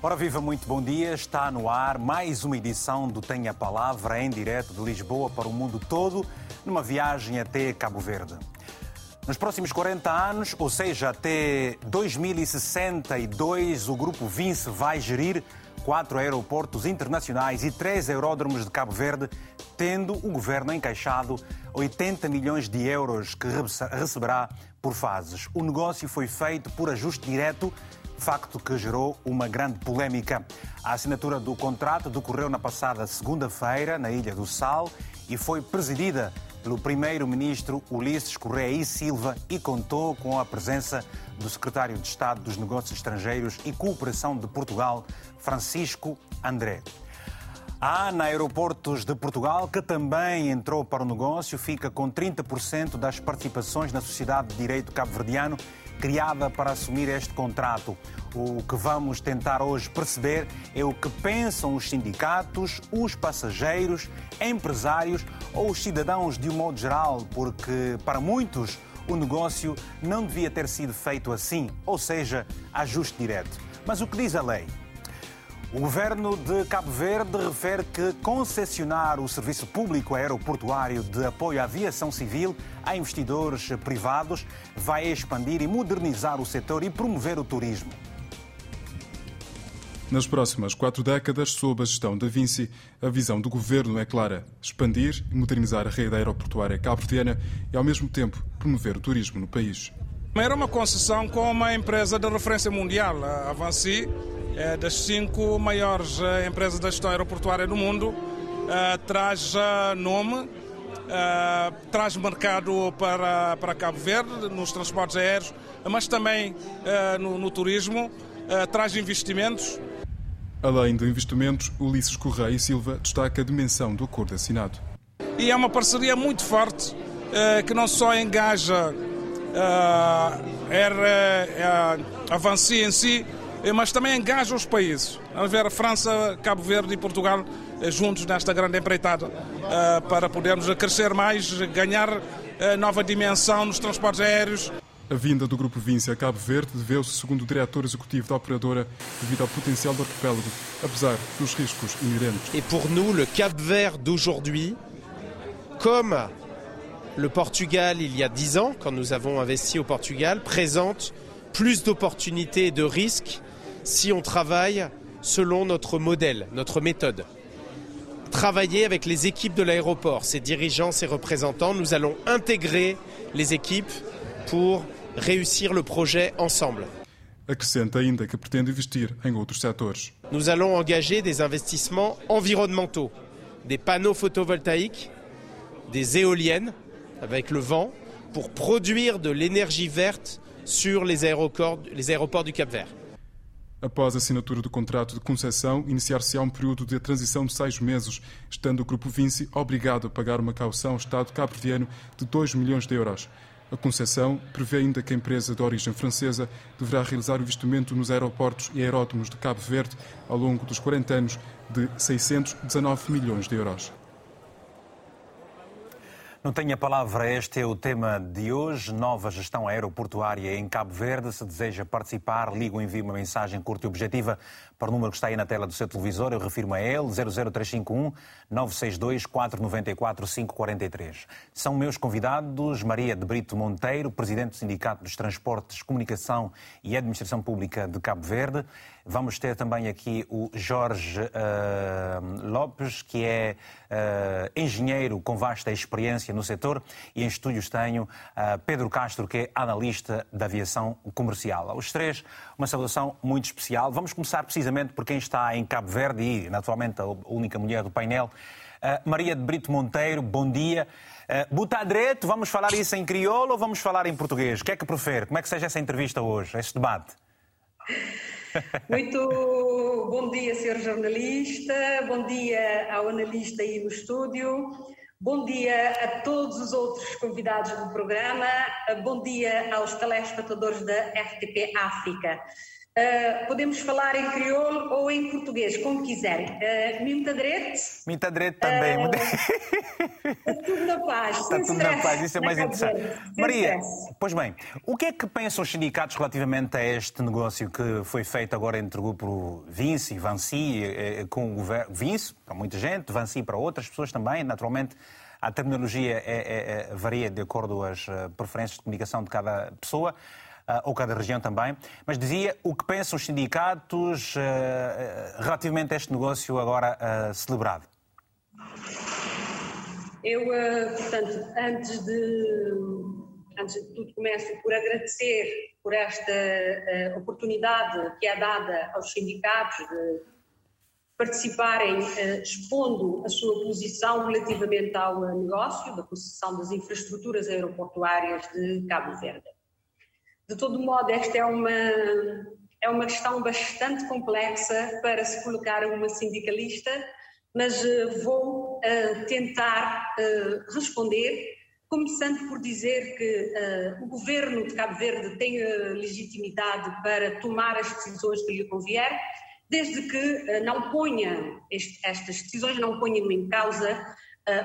Ora viva, muito bom dia. Está no ar mais uma edição do Tenha Palavra em direto de Lisboa para o mundo todo, numa viagem até Cabo Verde. Nos próximos 40 anos, ou seja, até 2062, o Grupo Vince vai gerir quatro aeroportos internacionais e três aeródromos de Cabo Verde, tendo o governo encaixado 80 milhões de euros que receberá por fases. O negócio foi feito por ajuste direto facto que gerou uma grande polémica. A assinatura do contrato decorreu na passada segunda-feira, na Ilha do Sal, e foi presidida pelo primeiro-ministro Ulisses Correia e Silva e contou com a presença do secretário de Estado dos Negócios Estrangeiros e Cooperação de Portugal, Francisco André. A ANA Aeroportos de Portugal, que também entrou para o negócio, fica com 30% das participações na Sociedade de Direito Cabo-Verdiano, criada para assumir este contrato. O que vamos tentar hoje perceber é o que pensam os sindicatos, os passageiros, empresários ou os cidadãos de um modo geral, porque para muitos o negócio não devia ter sido feito assim, ou seja, ajuste direto. Mas o que diz a lei? O governo de Cabo Verde refere que concessionar o serviço público aeroportuário de apoio à aviação civil a investidores privados vai expandir e modernizar o setor e promover o turismo. Nas próximas quatro décadas, sob a gestão da Vinci, a visão do governo é clara: expandir e modernizar a rede aeroportuária cabo-verdiana e, ao mesmo tempo, promover o turismo no país. Era uma concessão com uma empresa de referência mundial, a Vinci, é das cinco maiores eh, empresas da gestão aeroportuária do mundo, eh, traz eh, nome, traz mercado para, para Cabo Verde nos transportes aéreos, mas também no, no turismo, traz investimentos. Além de investimentos, Ulisses Correia e Silva destaca a dimensão do acordo assinado. E é uma parceria muito forte que não só engaja a, a, a Avanci em si, eh, mas também engaja os países. A ver a França, Cabo Verde e Portugal eh, juntos nesta grande empreitada eh, para podermos crescer mais, ganhar nova dimensão nos transportes aéreos. A vinda do Grupo Vinci a Cabo Verde deveu-se, segundo o diretor executivo da operadora, devido ao potencial do arquipélago, apesar dos riscos inerentes. Et pour nous, le Cap Vert d'aujourd'hui, comme le Portugal il y a dix ans, quand nous avons investi au Portugal, présente plus d'opportunités et de risques si on travaille selon notre modèle, notre méthode. Travailler avec les équipes de l'aéroport, ses dirigeants, ses représentants, nous allons intégrer les équipes pour réussir le projet ensemble. Nous allons engager des investissements environnementaux, des panneaux photovoltaïques, des éoliennes avec le vent pour produire de l'énergie verte sur les aéroports, les aéroports du Cap-Vert. Após a assinatura do contrato de concessão, iniciar-se-á um período de transição de seis meses, estando o Grupo Vinci obrigado a pagar uma caução ao Estado cabo-verdiano de 2 milhões de euros. A concessão prevê ainda que a empresa de origem francesa deverá realizar o investimento nos aeroportos e aeródromos de Cabo Verde ao longo dos 40 anos de 619 milhões de euros. Não tenho a palavra, este é o tema de hoje. Nova gestão aeroportuária em Cabo Verde. Se deseja participar, liga ou envie uma mensagem curta e objetiva para o número que está aí na tela do seu televisor. Eu refiro-me a ele, 00351 962 494 543. São meus convidados Maria de Brito Monteiro, Presidente do Sindicato dos Transportes, Comunicação e Administração Pública de Cabo Verde. Vamos ter também aqui o Jorge uh, Lopes, que é uh, engenheiro com vasta experiência no setor, e em estúdios tenho uh, Pedro Castro, que é analista da aviação comercial. Aos três, uma saudação muito especial. Vamos começar precisamente por quem está em Cabo Verde e, naturalmente, a única mulher do painel. Maria de Brito Monteiro, bom dia. Uh, vamos falar isso em crioulo ou vamos falar em português? O que é que prefere? Como é que seja essa entrevista hoje, este debate? Muito bom dia, senhor jornalista, bom dia ao analista aí no estúdio, bom dia a todos os outros convidados do programa, bom dia aos telespectadores da RTP África. Uh, podemos falar em crioulo ou em português, como quiserem. Uh, Mintadrete. Mintadrete também. Uh, tudo na paz. Está tudo na paz, isso é mais interessante. Maria, pois bem, o que é que pensam os sindicatos relativamente a este negócio que foi feito agora entre o grupo Vinci e Vanci, eh, com o governo Vinci, para muita gente, Vanci para outras pessoas também, naturalmente. A terminologia é, é, é, varia de acordo as preferências de comunicação de cada pessoa. Ah, ou cada região também, mas dizia o que pensam os sindicatos ah, ah, relativamente a este negócio agora celebrado. Eu, portanto, antes de, antes de tudo, começo por agradecer por esta oportunidade que é dada aos sindicatos de participarem expondo a sua posição relativamente ao negócio da concessão das infraestruturas aeroportuárias de Cabo Verde. De todo modo, esta é uma, é uma questão bastante complexa para se colocar uma sindicalista, mas uh, vou uh, tentar uh, responder, começando por dizer que o governo de Cabo Verde tem legitimidade para tomar as decisões que lhe convier, desde que não ponha, este, estas decisões não ponham em causa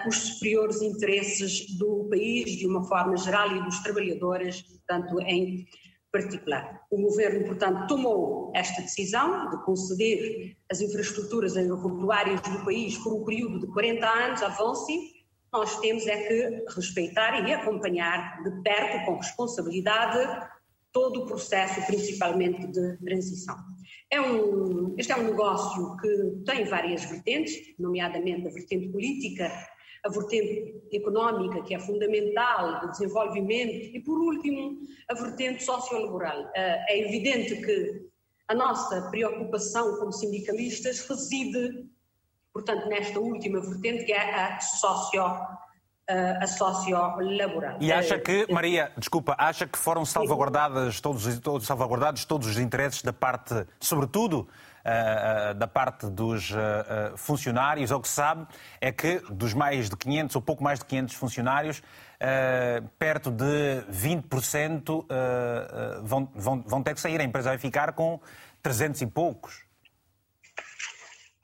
os superiores interesses do país de uma forma geral e dos trabalhadores, portanto, em particular. O governo, portanto, tomou esta decisão de conceder as infraestruturas aeroportuárias do país por um período de 40 anos VONSI. Nós temos é que respeitar e acompanhar de perto, com responsabilidade, todo o processo, principalmente de transição. É um, este é um negócio que tem várias vertentes, nomeadamente a vertente política, a vertente económica, que é fundamental, de desenvolvimento, e por último, a vertente sociolaboral. Eh, é evidente que a nossa preocupação como sindicalistas reside, portanto, nesta última vertente, que é a socio eh, a sociolaboral. E acha que, Maria, desculpa, acha que foram salvaguardadas todos, todos, salvaguardados todos os interesses da parte, sobretudo, da parte dos uh, funcionários, ou que se sabe é que dos mais de 500 ou pouco mais de 500 funcionários, perto de 20% vão, vão, vão ter que sair. A empresa vai ficar com 300 e poucos.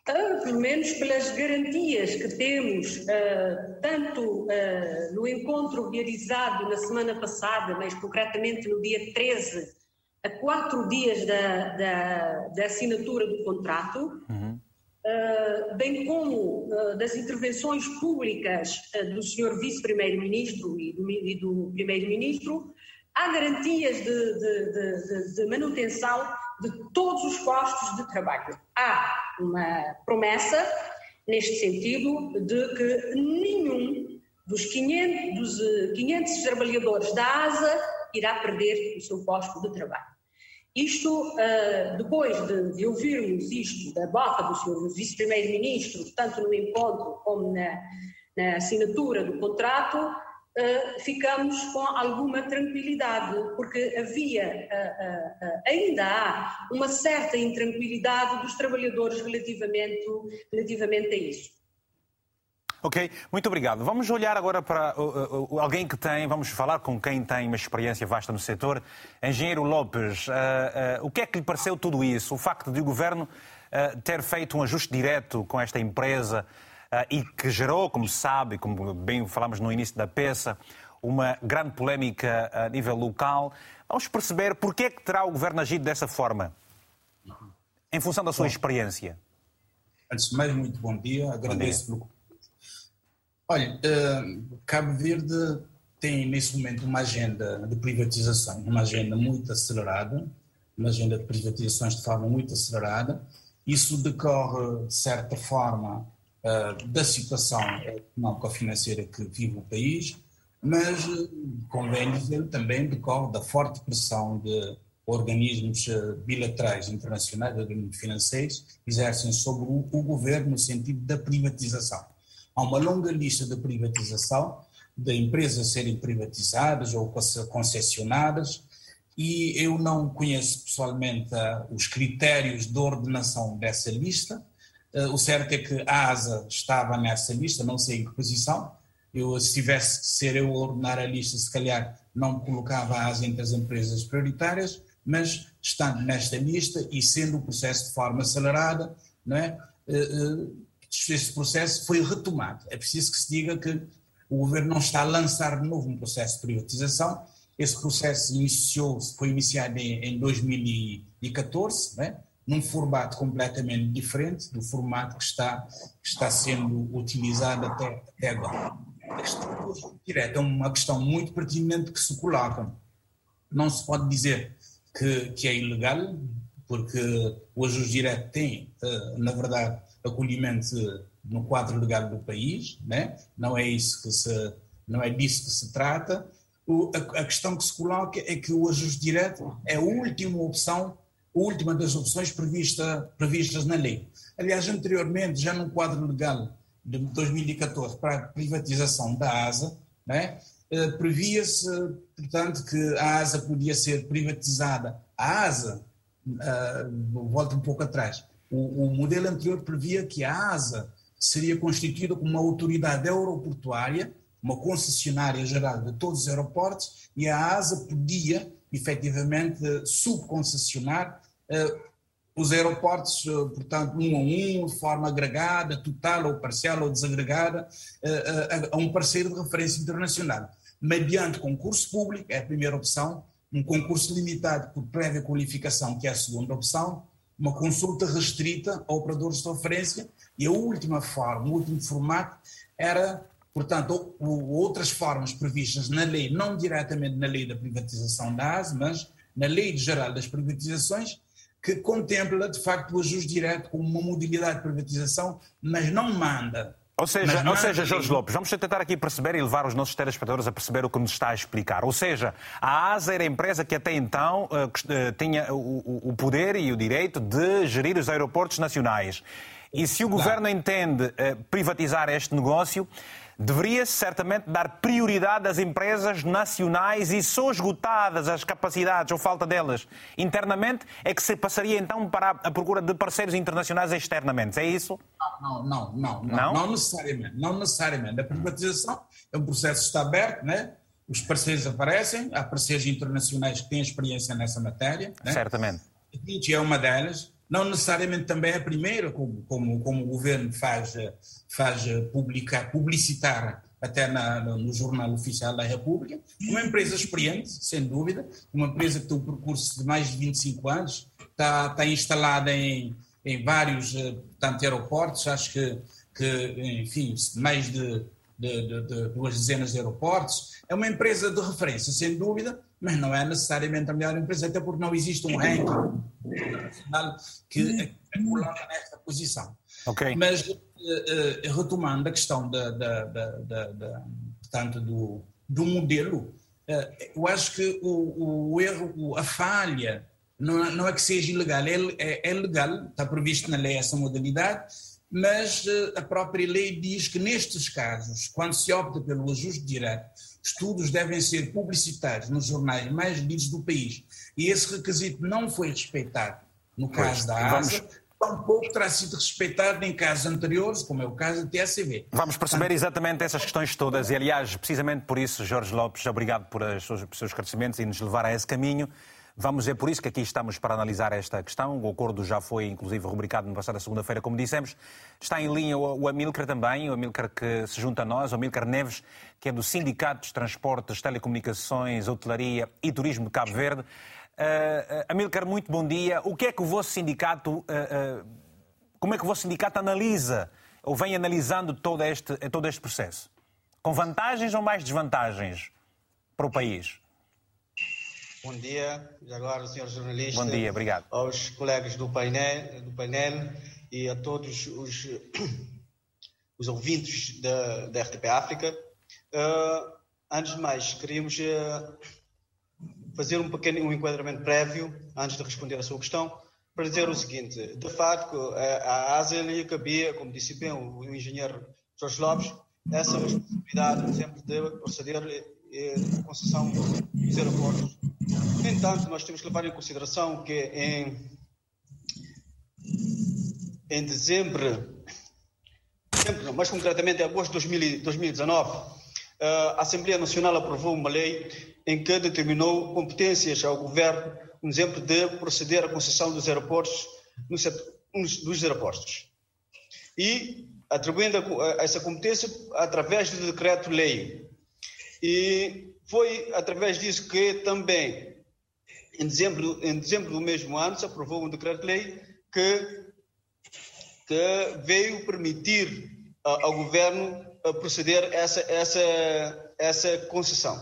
Ah, pelo menos pelas garantias que temos, uh, tanto uh, no encontro realizado na semana passada, mas concretamente no dia 13 a quatro dias da, da, da assinatura do contrato, uhum. uh, bem como uh, das intervenções públicas uh, do Sr. Vice-Primeiro-Ministro e do, do Primeiro-Ministro, há garantias de, de, de, de, manutenção de todos os postos de trabalho. Há uma promessa, neste sentido, de que nenhum dos 500, dos 500 trabalhadores da ASA irá perder o seu posto de trabalho. Isto, uh, depois de, ouvirmos isto da boca do Sr. Vice-Primeiro-Ministro, tanto no encontro como na, na assinatura do contrato, uh, ficamos com alguma tranquilidade, porque havia, uh, ainda há, uma certa intranquilidade dos trabalhadores relativamente, relativamente a isso. Ok, muito obrigado. Vamos olhar agora para uh, uh, alguém que tem, vamos falar com quem tem uma experiência vasta no setor. Engenheiro Lopes, uh, o que é que lhe pareceu tudo isso? O facto de o Governo ter feito um ajuste direto com esta empresa e que gerou, como se sabe, como bem falamos no início da peça, uma grande polémica a nível local. Vamos perceber porquê é que terá o Governo agido dessa forma, em função da sua experiência. Antes de mais, muito bom dia. Agradeço bom dia. pelo Olha, uh, Cabo Verde tem nesse momento uma agenda de privatização, uma agenda muito acelerada, uma agenda de privatizações de forma muito acelerada. Isso decorre, de certa forma, uh, da situação económico-financeira que vive o país, mas, convém dizer, também decorre da forte pressão de organismos bilaterais internacionais, organismos financeiros, exercem sobre o governo no sentido da privatização. Há uma longa lista de privatização, de empresas serem privatizadas ou concessionadas, e eu não conheço pessoalmente uh, os critérios de ordenação dessa lista. Uh, o certo é que a ASA estava nessa lista, não sei em que posição. Eu, se tivesse que ser eu a ordenar a lista, se calhar não colocava a ASA entre as empresas prioritárias, mas estando nesta lista e sendo o processo de forma acelerada, não é? Esse processo foi retomado. É preciso que se diga que o governo não está a lançar de novo um processo de privatização. Esse processo iniciou, foi iniciado em, em 2014, né? num formato completamente diferente do formato que está, que está sendo utilizado até, até agora. A questão direta é uma questão muito pertinente que se coloca. Não se pode dizer que, que é ilegal, porque o ajuste direto tem, eh, na verdade, acolhimento no quadro legal do país, né? não é isso que se, não é disso que se trata. O, a, a, questão que se coloca é que o ajuste direto é a última opção, a última das opções prevista, previstas na lei. Aliás, anteriormente, já no quadro legal de 2014 para a privatização da ASA, né? Eh, previa-se, portanto, que a ASA podia ser privatizada. A ASA, uh, volta um pouco atrás, o, o modelo anterior previa que a ASA seria constituída como uma autoridade aeroportuária, uma concessionária geral de todos os aeroportos, e a ASA podia, efetivamente, subconcessionar uh, os aeroportos, uh, portanto, um a um, de forma agregada, total ou parcial ou desagregada, uh, a um parceiro de referência internacional. Mediante concurso público, é a primeira opção, um concurso limitado por prévia qualificação, que é a segunda opção, uma consulta restrita a operadores de referência e a última forma, o último formato era, portanto, outras formas previstas na lei, não diretamente na lei da privatização da ASE, mas na lei geral das privatizações, que contempla, de facto, o ajuste direto como uma modalidade de privatização, mas não manda ou seja, ou seja, Jorge Lopes, vamos tentar aqui perceber e levar os nossos telespectadores a perceber o que nos está a explicar. Ou seja, a ASA era a empresa que até então uh, tinha o, o, poder e o direito de gerir os aeroportos nacionais. E se o governo entende uh, privatizar este negócio, deveria-se certamente dar prioridade às empresas nacionais e só esgotadas as capacidades ou falta delas internamente é que se passaria então para a procura de parceiros internacionais externamente. É isso? Não, não, não, não, não, não necessariamente. Não necessariamente. A privatização é um processo que está aberto, né? os parceiros aparecem, há parceiros internacionais que têm experiência nessa matéria. Né? Certamente. A DIT é uma delas não necessariamente também a primeira, como, como, como o governo faz, faz publicar, publicitar até na, no Jornal Oficial da República, uma empresa experiente, sem dúvida, uma empresa que tem um percurso de mais de 25 anos, está, está instalada em, em vários tanto aeroportos, acho que, que enfim, mais de, de, de, de duas dezenas de aeroportos. É uma empresa de referência, sem dúvida, mas não é necessariamente a melhor empresa, até porque não existe um ranking internacional que a coloca nesta posição. Okay. Mas, retomando a questão da, da, da, da portanto, do, do modelo, uh, eu acho que o, o erro, a falha, não, é, não é que seja ilegal, é, é, é legal, está previsto na lei essa modalidade, mas a própria lei diz que nestes casos, quando se opta pelo ajuste direto, estudos devem ser publicitados nos jornais mais lidos do país. E esse requisito não foi respeitado no caso pois, da ASA, vamos... tampouco terá sido respeitado em casos anteriores, como é o caso da TSV. Vamos perceber exatamente essas questões todas. E, aliás, precisamente por isso, Jorge Lopes, obrigado por os seus esclarecimentos e nos levar a esse caminho. Vamos, é por isso que aqui estamos para analisar esta questão. O acordo já foi, inclusive, rubricado no passado segunda-feira, como dissemos. Está em linha o Amilcar também, o Amilcar que se junta a nós, o Amilcar Neves, que é do Sindicato dos Transportes, Telecomunicações, Hotelaria e Turismo de Cabo Verde. Uh, Amilcar, muito bom dia. O que é que o vosso sindicato, uh, como é que o vosso sindicato analisa, ou vem analisando todo este, todo este processo? Com vantagens ou mais desvantagens para o país? Bom dia, e agora, senhor jornalista. Bom dia, obrigado. Aos colegas do painel, do painel e a todos os, os ouvintes da, da RTP África. Antes de mais, queríamos fazer um pequeno um enquadramento prévio, antes de responder a sua questão, para dizer o seguinte: de facto, a ASEAN lhe cabia, como disse bem o, engenheiro Jorge Lopes, essa responsabilidade sempre de proceder a concessão dos aeroportos. No entanto, nós temos que levar em consideração que em, em dezembro, dezembro, mais concretamente em agosto de 2019, a Assembleia Nacional aprovou uma lei em que determinou competências ao governo um exemplo de proceder à concessão dos aeroportos, dos aeroportos. E atribuindo essa competência através do decreto-lei. E foi através disso que também, em dezembro, em dezembro do mesmo ano, se aprovou um decreto-lei que, que veio permitir ao governo proceder essa, essa, essa concessão.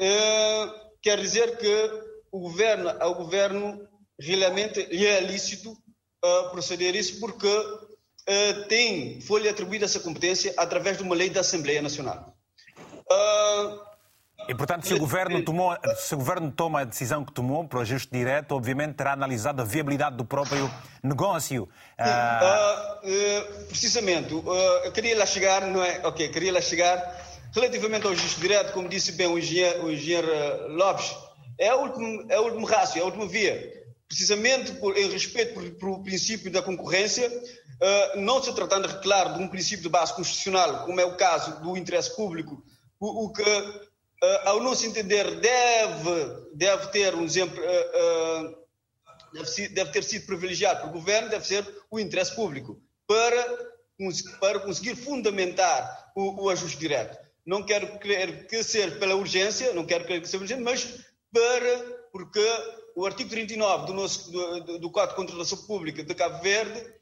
Uh, quer dizer que o governo, ao governo realmente lhe é lícito uh, proceder isso porque uh, tem, foi-lhe atribuída essa competência através de uma lei da Assembleia Nacional. Uh, e, portanto, se o, governo tomou, se o governo toma a decisão que tomou para o ajuste direto, obviamente terá analisado a viabilidade do próprio negócio. Uh... Uh, precisamente. Uh, eu queria lá chegar, não é? Ok, queria lá chegar. Relativamente ao ajuste direto, como disse bem o engenheiro, o engenheiro Lopes, é o último, é o último rácio, é a última via. Precisamente por, em respeito por o princípio da concorrência, não se tratando, claro, de um princípio de base constitucional, como é o caso do interesse público, o, o que uh, ao nosso entender, deve, deve ter um exemplo, uh, uh, deve, ter sido privilegiado pelo governo, deve ser o interesse público, para, para conseguir fundamentar o, o ajuste direto. Não quero crer que seja pela urgência, não quero crer que seja urgente, mas para, porque o artigo 39 do, nosso, do, do Código de Contratação Pública de Cabo Verde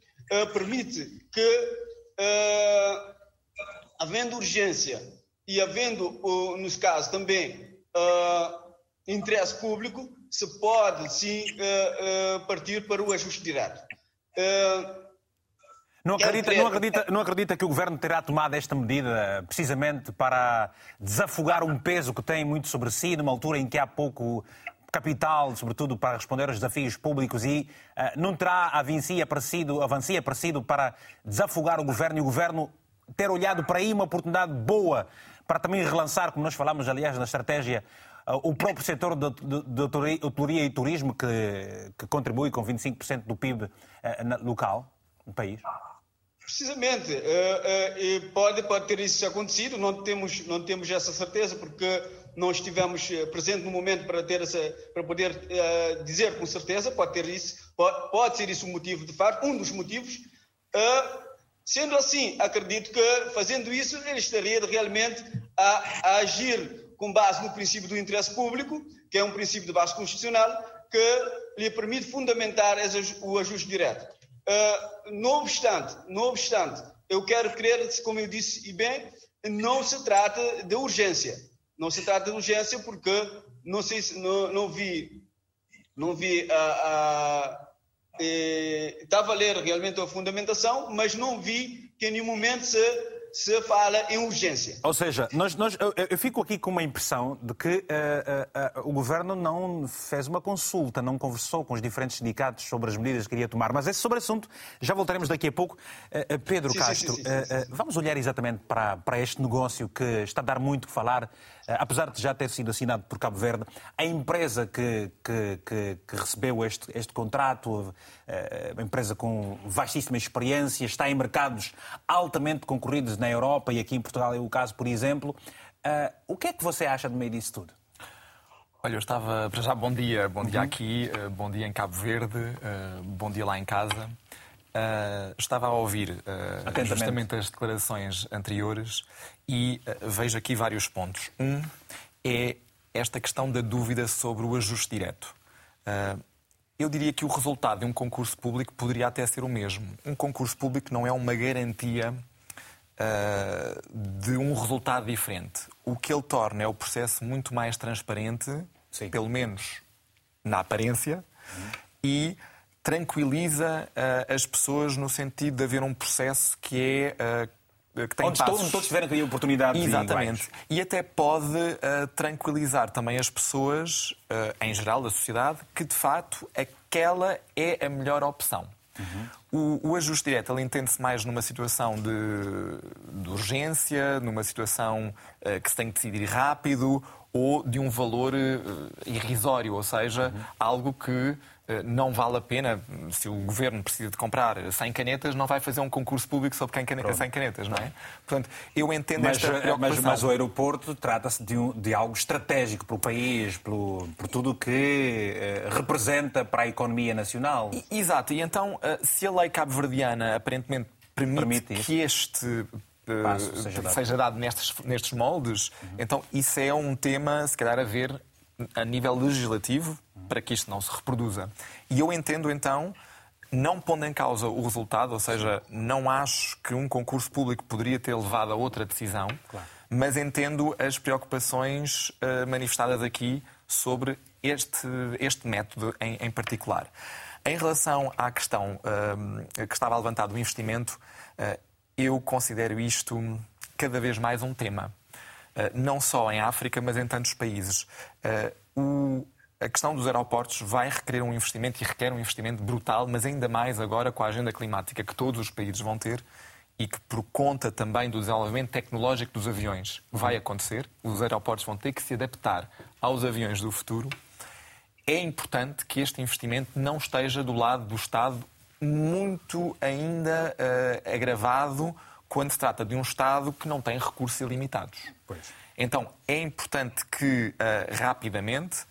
permite que, havendo urgência e havendo, nos casos também, uh, interesse público, se pode sim uh, uh, partir para o ajuste direto. Não acredita, não, acredita, não acredita que o Governo terá tomado esta medida precisamente para desafogar um peso que tem muito sobre si, numa altura em que há pouco capital, sobretudo para responder aos desafios públicos, e uh, não terá avancia aparecido, avancia aparecido para desafogar o Governo e o Governo ter olhado para aí uma oportunidade boa para também relançar, como nós falamos, aliás, na estratégia, uh, o próprio setor de hotelaria e turismo, que, que contribui com 25% do PIB uh, local no país? Precisamente. Uh, pode, pode ter isso acontecido, não temos, não temos essa certeza, porque não estivemos presentes no momento para, ter essa, para poder dizer com certeza, pode ter isso, pode, pode ser isso um motivo de facto, um dos motivos. Sendo assim, acredito que fazendo isso ele estaria realmente a, a, agir com base no princípio do interesse público, que é um princípio de base constitucional, que lhe permite fundamentar o ajuste direto. Uh, não obstante, não obstante, eu quero crer, como eu disse e bem, não se trata de urgência. Não se trata de urgência porque não sei se não, não vi não vi a, a eh, estava a ler realmente a fundamentação, mas não vi que em nenhum momento se se fala em urgência. Ou seja, nós, nós, eu, eu, fico aqui com uma impressão de que uh, uh, uh, o governo não fez uma consulta, não conversou com os diferentes sindicatos sobre as medidas que queria tomar. Mas esse sobre assunto já voltaremos daqui a pouco. Pedro sim, Castro, sim, sim, vamos olhar exatamente para, para este negócio que está a dar muito que falar, apesar de já ter sido assinado por Cabo Verde. A empresa que, que, que, que recebeu este, este contrato, uma empresa com vastíssima experiência, está em mercados altamente concorridos na Europa e aqui em Portugal é o caso, por exemplo. Uh, o que é que você acha do meio disso tudo? Olha, eu estava. Para já, bom dia. Bom dia uhum. aqui, bom dia em Cabo Verde, bom dia lá em casa. Estava a ouvir justamente as declarações anteriores e vejo aqui vários pontos. Um é esta questão da dúvida sobre o ajuste direto. Eu diria que o resultado de um concurso público poderia até ser o mesmo. Um concurso público não é uma garantia uh, de um resultado diferente. O que ele torna é o processo muito mais transparente, Sim. pelo menos na aparência, uhum. e tranquiliza uh, as pessoas no sentido de haver um processo que é uh, que tem Onde passos... todos tiveram aí oportunidades Exatamente. Iguais. E até pode uh, tranquilizar também as pessoas, uh, em geral da sociedade, que de facto aquela é a melhor opção. Uhum. O, o ajuste direto ele entende-se mais numa situação de, de urgência, numa situação uh, que se tem que decidir rápido ou de um valor irrisório, ou seja, uhum. algo que eh, não vale a pena, se o governo precisa de comprar 100 canetas, não vai fazer um concurso público sobre quem 100 canetas, não é? Portanto, eu entendo mas, esta preocupação. Mas, mas o aeroporto trata-se de, um, de, algo estratégico para o país, pelo, por tudo o que eh, representa para a economia nacional. Exato, e então, eh, se a lei cabo-verdiana aparentemente permite, permite que este Passo, seja dado, seja dado nestes, nestes moldes, uhum. então isso é um tema, se calhar, a ver a nível legislativo para que isto não se reproduza. E eu entendo então, não pondo em causa o resultado, ou seja, não acho que um concurso público poderia ter levado a outra decisão, claro. mas entendo as preocupações uh, manifestadas aqui sobre este, este método em, em particular. Em relação à questão uh, que estava levantado do investimento, uh, eu considero isto cada vez mais um tema. Não só em África, mas em tantos países. Eh, a questão dos aeroportos vai requerer um investimento e requer um investimento brutal, mas ainda mais agora com a agenda climática que todos os países vão ter e que, por conta também do desenvolvimento tecnológico dos aviões, vai acontecer. Os aeroportos vão ter que se adaptar aos aviões do futuro. É importante que este investimento não esteja do lado do Estado muito ainda uh, agravado quando se trata de um Estado que não tem recursos ilimitados. Pois. Então, é importante que uh, rapidamente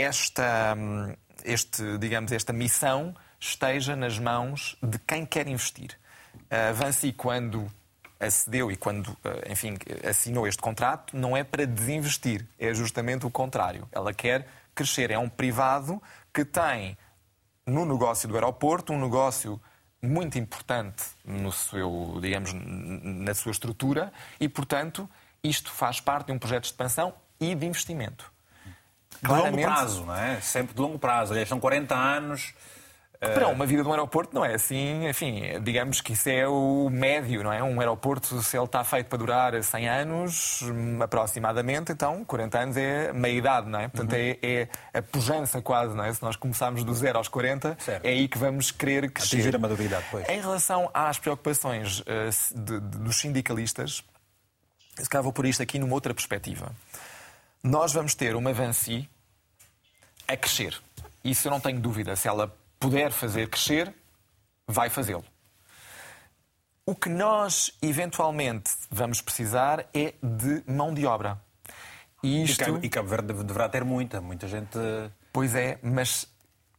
esta, um, este, digamos, esta missão esteja nas mãos de quem quer investir. A uh, Vancy, quando acedeu e quando, uh, enfim, assinou este contrato, não é para desinvestir, é justamente o contrário. Ela quer crescer. É um privado que tem no negócio do aeroporto um negócio muito importante no seu, digamos, na sua estrutura e, portanto, isto faz parte de um projeto de expansão e de investimento. De longo prazo, não é? Sempre de longo prazo. Aliás, são 40 anos para uma vida de um aeroporto não é assim, enfim, digamos que isso é o médio, não é? Um aeroporto, se ele está feito para durar 100 anos, aproximadamente, então 40 anos é meia-idade, não é? Portanto, uhum. é, é, a pujança quase, não é? Se nós começarmos do zero aos 40, certo. é aí que vamos querer crescer. Atingir a maioridade, pois. Em relação às preocupações uh, de, de, dos sindicalistas, se calhar vou por isto aqui numa outra perspectiva. Nós vamos ter uma Vancy a crescer. Isso eu não tenho dúvida. Se ela puder fazer crescer, vai fazê-lo. O que nós eventualmente vamos precisar é de mão de obra. E, isto... e Cabo Verde deverá ter muita, muita gente. Pois é, mas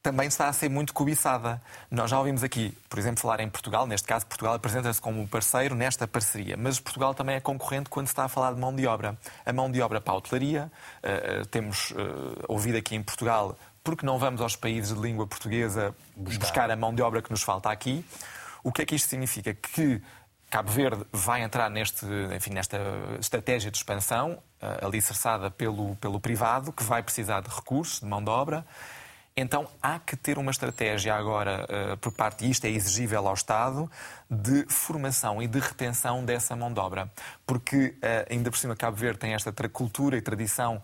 também está a ser muito cobiçada. Nós já ouvimos aqui, por exemplo, falar em Portugal, neste caso, Portugal apresenta-se como parceiro nesta parceria, mas Portugal também é concorrente quando se está a falar de mão de obra. A mão de obra para a hotelaria, uh, temos uh, ouvido aqui em Portugal porque não vamos aos países de língua portuguesa buscar. buscar a mão de obra que nos falta aqui. O que é que isto significa? Que Cabo Verde vai entrar neste, enfim, nesta estratégia de expansão, alicerçada pelo, pelo privado, que vai precisar de recursos, de mão de obra. Então há que ter uma estratégia agora, uh, por parte, e isto é exigível ao Estado, de formação e de retenção dessa mão de obra. Porque, uh, ainda por cima, Cabo Verde tem esta cultura e tradição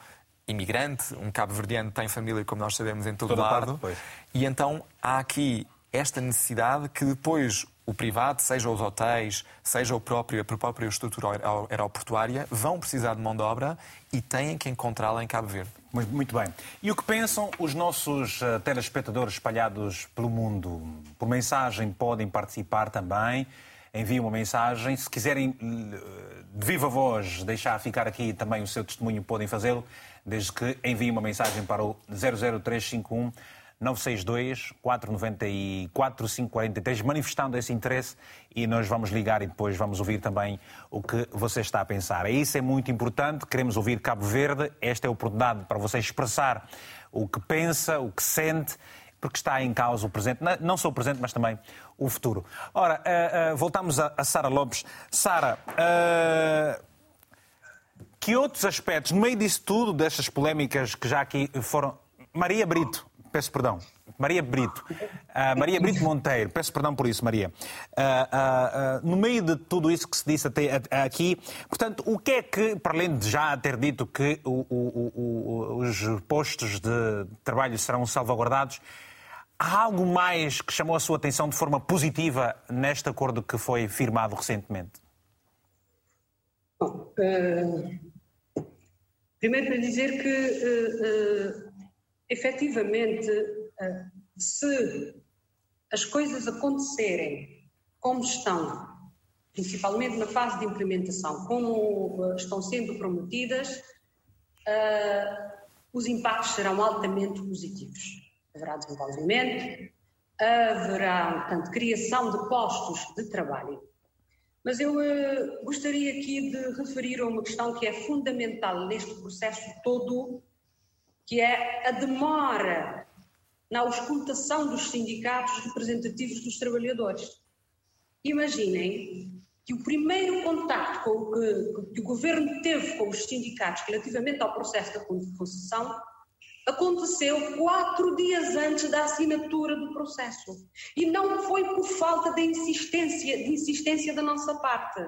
imigrante, um cabo-verdiano tem família, como nós sabemos, em todo o lado. Parte, e então há aqui esta necessidade que depois o privado, seja os hotéis, seja o próprio, a própria estrutura aeroportuária, vão precisar de mão de obra e têm que encontrá-la em Cabo Verde. Muito bem. E o que pensam os nossos uh, telespectadores espalhados pelo mundo? Por mensagem podem participar também. Enviem uma mensagem. Se quiserem, uh, de viva voz, deixar ficar aqui também o seu testemunho, podem fazê-lo desde que envie uma mensagem para o 00351 962 494 543, manifestando esse interesse e nós vamos ligar e depois vamos ouvir também o que você está a pensar. Isso é muito importante, queremos ouvir Cabo Verde, esta é a oportunidade para você expressar o que pensa, o que sente, porque está em causa o presente, não só o presente, mas também o futuro. Ora, uh, uh, voltamos a, a Sara Lopes. Sara, uh, que outros aspectos, no meio disso tudo, destas polémicas que já aqui foram. Maria Brito, peço perdão. Maria Brito. Uh, Maria Brito Monteiro, peço perdão por isso, Maria. Uh, uh, no meio de tudo isso que se disse até aqui, portanto, o que é que, para além de já ter dito que o, o, o, os postos de trabalho serão salvaguardados, Há algo mais que chamou a sua atenção de forma positiva neste acordo que foi firmado recentemente? Bom, uh, primeiro para dizer que, uh, uh, efetivamente, uh, se as coisas acontecerem como estão, principalmente na fase de implementação, como estão sendo prometidas, os impactos serão altamente positivos haverá desenvolvimento, haverá, portanto, criação de postos de trabalho. Mas eu gostaria aqui de referir a uma questão que é fundamental neste processo todo, que é a demora na auscultação dos sindicatos representativos dos trabalhadores. Imaginem que o primeiro contacto com que, que o governo teve com os sindicatos relativamente ao processo da concessão aconteceu quatro dias antes da assinatura do processo. E não foi por falta de insistência, de insistência da nossa parte.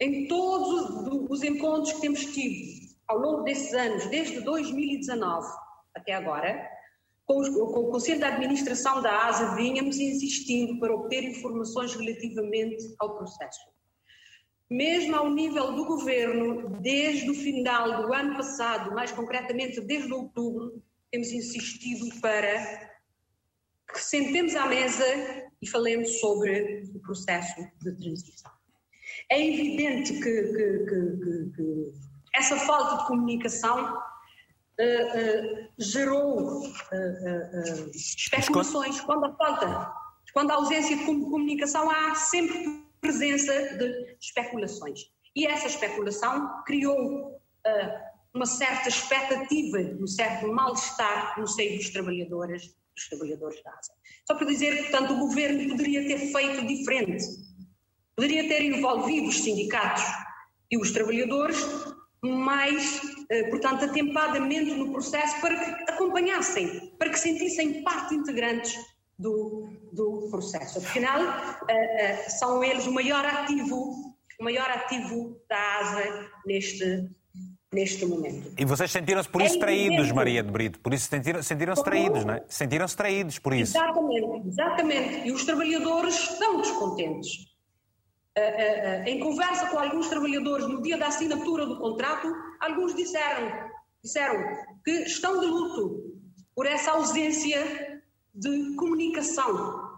Em todos os encontros que temos tido ao longo desses anos, desde 2019 até agora, com, o Conselho de Administração da ASA, vínhamos insistindo para obter informações relativamente ao processo mesmo ao nível do governo, desde o final do ano passado, mais concretamente desde outubro, temos insistido para que sentemos à mesa e falemos sobre o processo de transição. É evidente que, que, que, que essa falta de comunicação uh, uh, gerou uh, especulações. Quando a falta, quando a ausência de comunicação, há sempre presença de especulações. E essa especulação criou uma certa expectativa, um certo mal-estar no seio dos trabalhadores, dos trabalhadores da ASA. Só para dizer que, portanto, o governo poderia ter feito diferente, poderia ter envolvido os sindicatos e os trabalhadores mais, uh, portanto, atempadamente no processo para que acompanhassem, para que sentissem parte integrantes do, do processo. Afinal, uh, uh, são eles o maior ativo, o maior ativo da ASA neste, neste momento. E vocês sentiram-se por isso é traídos, Maria de Brito, por isso sentiram-se sentiram traídos, não é? Sentiram-se traídos por isso. Exatamente, exatamente. E os trabalhadores estão descontentes. Uh, em conversa com alguns trabalhadores no dia da assinatura do contrato, alguns disseram, disseram que estão de luto por essa ausência de comunicação,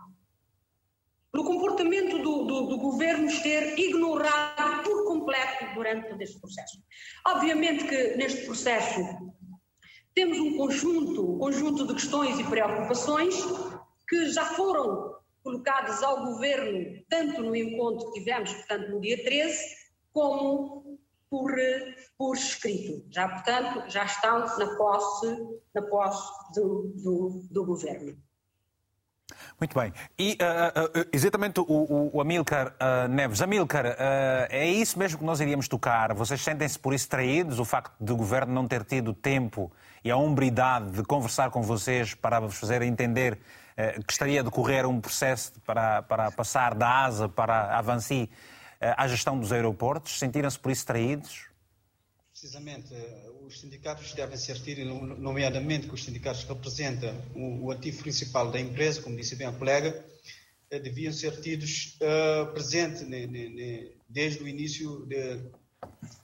no comportamento do, do, do governo ter ignorado por completo durante todo este processo. Obviamente que neste processo temos um conjunto, um conjunto de questões e preocupações que já foram colocadas ao governo, tanto no encontro que tivemos, portanto, no dia 13, como por, por escrito. Já, portanto, já estão na posse, na posse do, do, do governo. Muito bem. E uh, uh, exatamente o, o, o Amilcar uh, Neves. Amilcar, é isso mesmo que nós iríamos tocar? Vocês sentem-se por isso traídos? O facto do governo não ter tido tempo e a hombridade de conversar com vocês para vos fazer entender que estaria a decorrer um processo para, para passar da ASA para a Avanci à gestão dos aeroportos? Sentiram-se por isso traídos? Precisamente, os sindicatos devem ser tidos, nomeadamente que os sindicatos que representam o, o ativo principal da empresa, como disse bem a colega, eh, deviam ser tidos uh, presentes ne, ne, ne, desde o início de,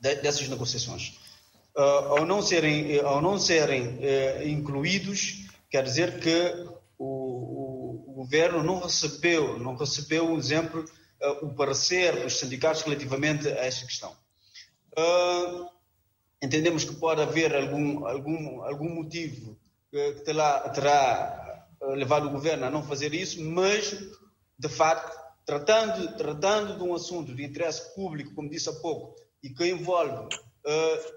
de, dessas negociações. Uh, ao não serem, ao não serem uh, incluídos, quer dizer que governo não recebeu, não recebeu, por exemplo, o parecer dos sindicatos relativamente a esta questão. Uh, entendemos que pode haver algum, algum, algum motivo que terá, terá eh, levado o governo a não fazer isso, mas, de facto, tratando, tratando de um assunto de interesse público, como disse há pouco, e que envolve uh,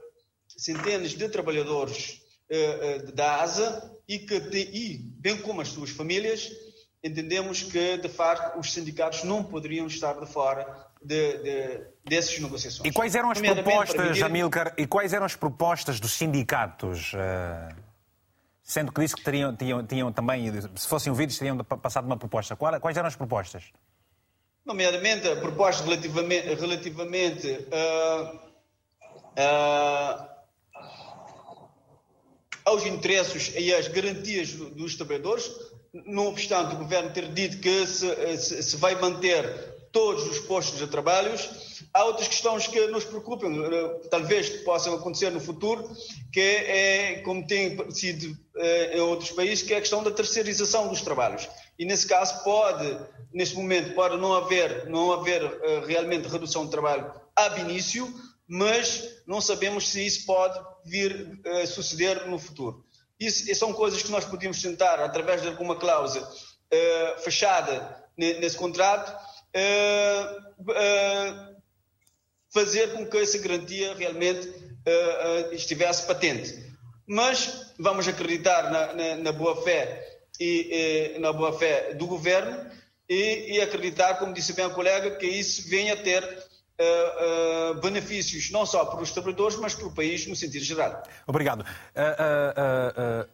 centenas de trabalhadores uh, uh, da ASA e, que, e, bem como as suas famílias, entendemos que, de facto, os sindicatos não poderiam estar de fora de, de, dessas negociações. E quais eram as propostas, Amilcar, e quais eram as propostas dos sindicatos? Uh, sendo que disse que teriam, tinham, tinham também, se fossem ouvidos, teriam passado uma proposta. Quais eram as propostas? Nomeadamente, a proposta relativamente, relativamente uh, uh, aos interesses e às garantias dos trabalhadores, não obstante o governo ter dito que se, se, se vai manter todos os postos de trabalho, há outras questões que nos preocupam, eh, talvez possam acontecer no futuro, que é, como tem sido eh, em outros países, que é a questão da terceirização dos trabalhos. E nesse caso pode, neste momento, pode não haver, não haver eh, realmente redução de trabalho ab início, mas não sabemos se isso pode vir a suceder no futuro. Isso, são coisas que nós podemos tentar, através de alguma cláusula fechada nesse contrato, fazer com que essa garantia realmente uh, uh, estivesse patente. Mas vamos acreditar na, na, na boa fé e, na boa fé do governo e, e, acreditar, como disse bem a colega, que isso venha a ter uh, benefícios não só para os trabalhadores, mas para o país no sentido geral. Obrigado.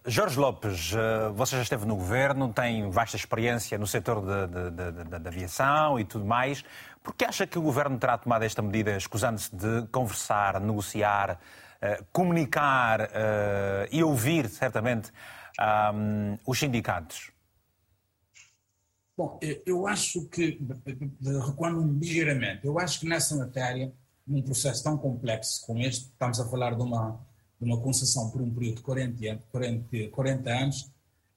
Jorge Lopes, você já esteve no governo, tem vasta experiência no setor da aviação e tudo mais. Por que acha que o Governo terá tomado esta medida, escusando-se de conversar, negociar, uh, comunicar uh, e ouvir, certamente, os sindicatos? Bom, eu acho que, recuando ligeiramente, eu acho que nessa matéria, num processo tão complexo como este, estamos a falar de uma, de uma concessão por um período de 40, 40, 40 anos,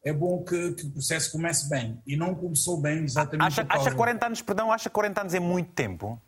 é bom que, que, o processo comece bem. E não começou bem exatamente. Acha, acha 40 anos, perdão, acha 40 anos é muito tempo?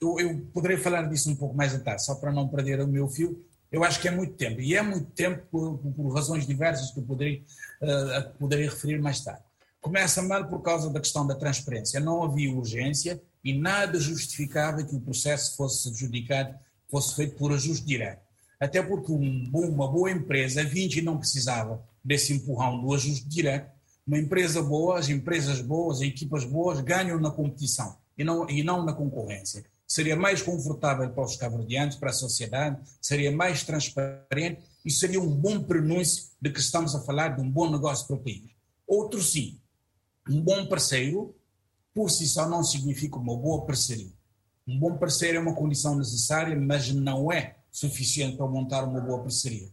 Eu, eu poderei falar disso um pouco mais atrás, só para não perder o meu fio. Eu acho que é muito tempo. E é muito tempo por, por razões diversas que eu poderei, uh, poderei referir mais tarde. Começa mal por causa da questão da transparência. Não havia urgência e nada justificava que o processo fosse adjudicado, fosse feito por ajuste direto. Até porque um uma boa empresa, a Vinci não precisava desse empurrão do ajuste direto. Uma empresa boa, as empresas boas, as equipas boas ganham na competição e não, e não na concorrência. Seria mais confortável para os caverdianos, para a sociedade, seria mais transparente e seria um bom prenúncio de que estamos a falar de um bom negócio para o país. Outro sim, um bom parceiro, por si só não significa uma boa parceria. Um bom parceiro é uma condição necessária, mas não é suficiente para montar uma boa parceria.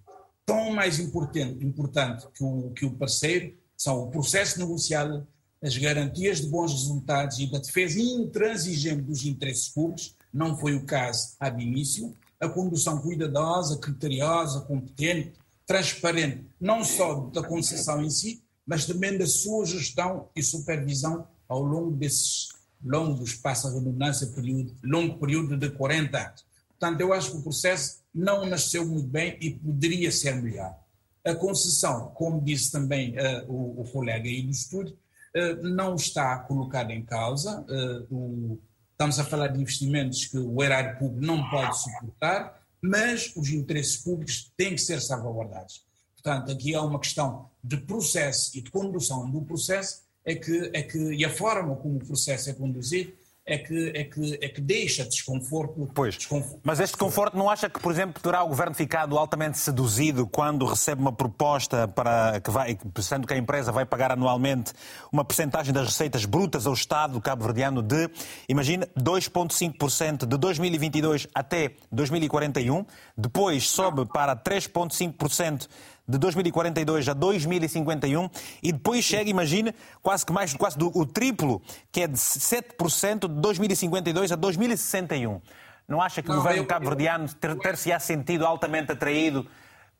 Tão mais importante, importante que, o, que o parceiro são o processo negocial, as garantias de bons resultados e da defesa intransigente dos interesses públicos, não foi o caso ab início, a condução cuidadosa, criteriosa, competente, transparente, não só da concessão em si, mas também da sua gestão e supervisão ao longo desses longos, passa a redundância, período, longo período de 40 anos. Portanto, eu acho que o processo não nasceu muito bem e poderia ser melhor. A concessão, como disse também uh, o, o, colega aí do estúdio, uh, não está colocada em causa. Uh, o, estamos a falar de investimentos que o erário público não pode suportar, mas os interesses públicos têm que ser salvaguardados. Portanto, aqui há uma questão de processo e de condução do processo, é que, é que, e a forma como o processo é conduzido é que, é que, é que deixa desconforto. Pois, desconforto. mas este conforto não acha que, por exemplo, terá o governo ficado altamente seduzido quando recebe uma proposta para que vai, sendo que a empresa vai pagar anualmente uma percentagem das receitas brutas ao Estado cabo-verdiano de, imagina, 2,5% de 2022 até 2041, depois sobe para 3,5% de 2042 a 2051 e depois chega, imagine, quase que mais quase do, o triplo, que é de 7% de 2052 a 2061. Não acha que não, o governo cabo-verdiano ter-se-á sentido altamente atraído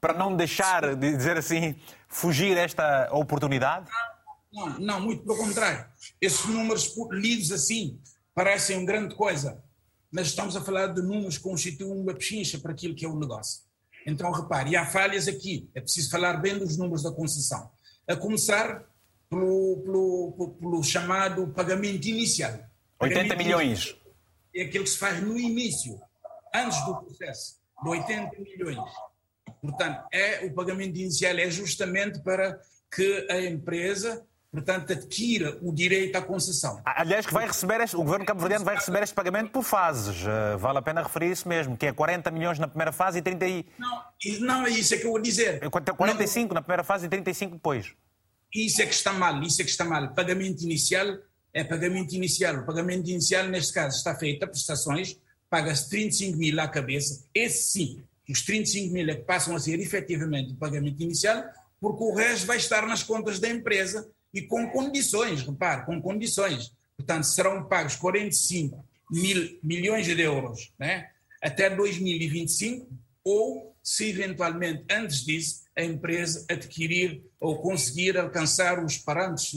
para não deixar, de dizer assim, fugir esta oportunidade? Não, não, muito pelo contrário. Esses números lidos assim parecem uma grande coisa, mas estamos a falar de números que constituem uma pechincha para aquilo que é o negócio. Então, repare, há falhas aqui. É preciso falar bem dos números da concessão. A começar pelo, pelo, pelo chamado pagamento inicial. 80 pagamento milhões. É aquilo que se faz no início, antes do processo, de 80 milhões. Portanto, é, o pagamento inicial é justamente para que a empresa portanto, adquira o direito à concessão. Aliás, que vai receber este, o governo cabo-verdiano vai receber este pagamento por fases. Uh, vale a pena referir isso mesmo, que é 40 milhões na primeira fase e 30 e... Não, não é isso é que eu vou dizer. 45 não, na primeira fase e 35 depois. Isso é que está mal, isso é que está mal. Pagamento inicial é pagamento inicial. O pagamento inicial, neste caso, está feito a prestações, paga-se 35 mil à cabeça. Esse sim, os 35 mil é que passam a ser efetivamente o pagamento inicial, porque o resto vai estar nas contas da empresa e com condições, repare, com condições. Portanto, serão pagos 45 mil milhões de euros né, até 2025, ou se eventualmente antes disso a empresa adquirir ou conseguir alcançar os parâmetros,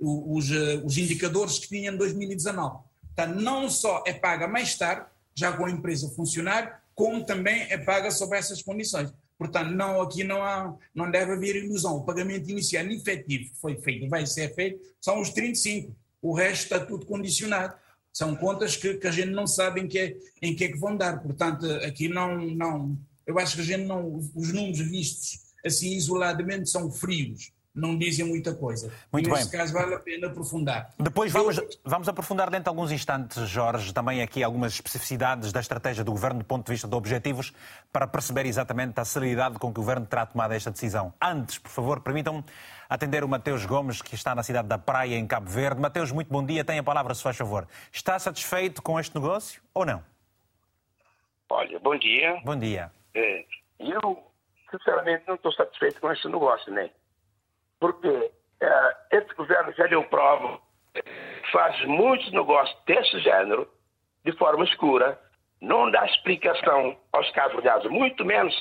os, os indicadores que tinha em 2019. Portanto, não só é paga mais tarde, já com a empresa funcionar, como também é paga sob essas condições. Portanto, não, aqui não, há, não deve haver ilusão. O pagamento inicial efetivo que foi feito e vai ser feito são os 35. O resto está tudo condicionado. São contas que, que a gente não sabe em que, é, em que é que vão dar. Portanto, aqui não, não. Eu acho que a gente não. Os números vistos assim isoladamente são frios não dizem muita coisa. Muito Neste bem. caso vale a pena aprofundar. Depois vamos, vamos aprofundar dentro de alguns instantes, Jorge, também aqui algumas especificidades da estratégia do Governo do ponto de vista de objetivos para perceber exatamente a celeridade com que o Governo terá tomado esta decisão. Antes, por favor, permitam-me atender o Mateus Gomes, que está na cidade da Praia, em Cabo Verde. Mateus, muito bom dia. Tem a palavra, se faz favor. Está satisfeito com este negócio ou não? Olha, bom dia. Bom dia. É, eu, sinceramente, não estou satisfeito com este negócio, né? Porque é, este governo já deu prova, faz muitos negócios desse género, de forma escura, não dá explicação aos cabo-verdianos, muito menos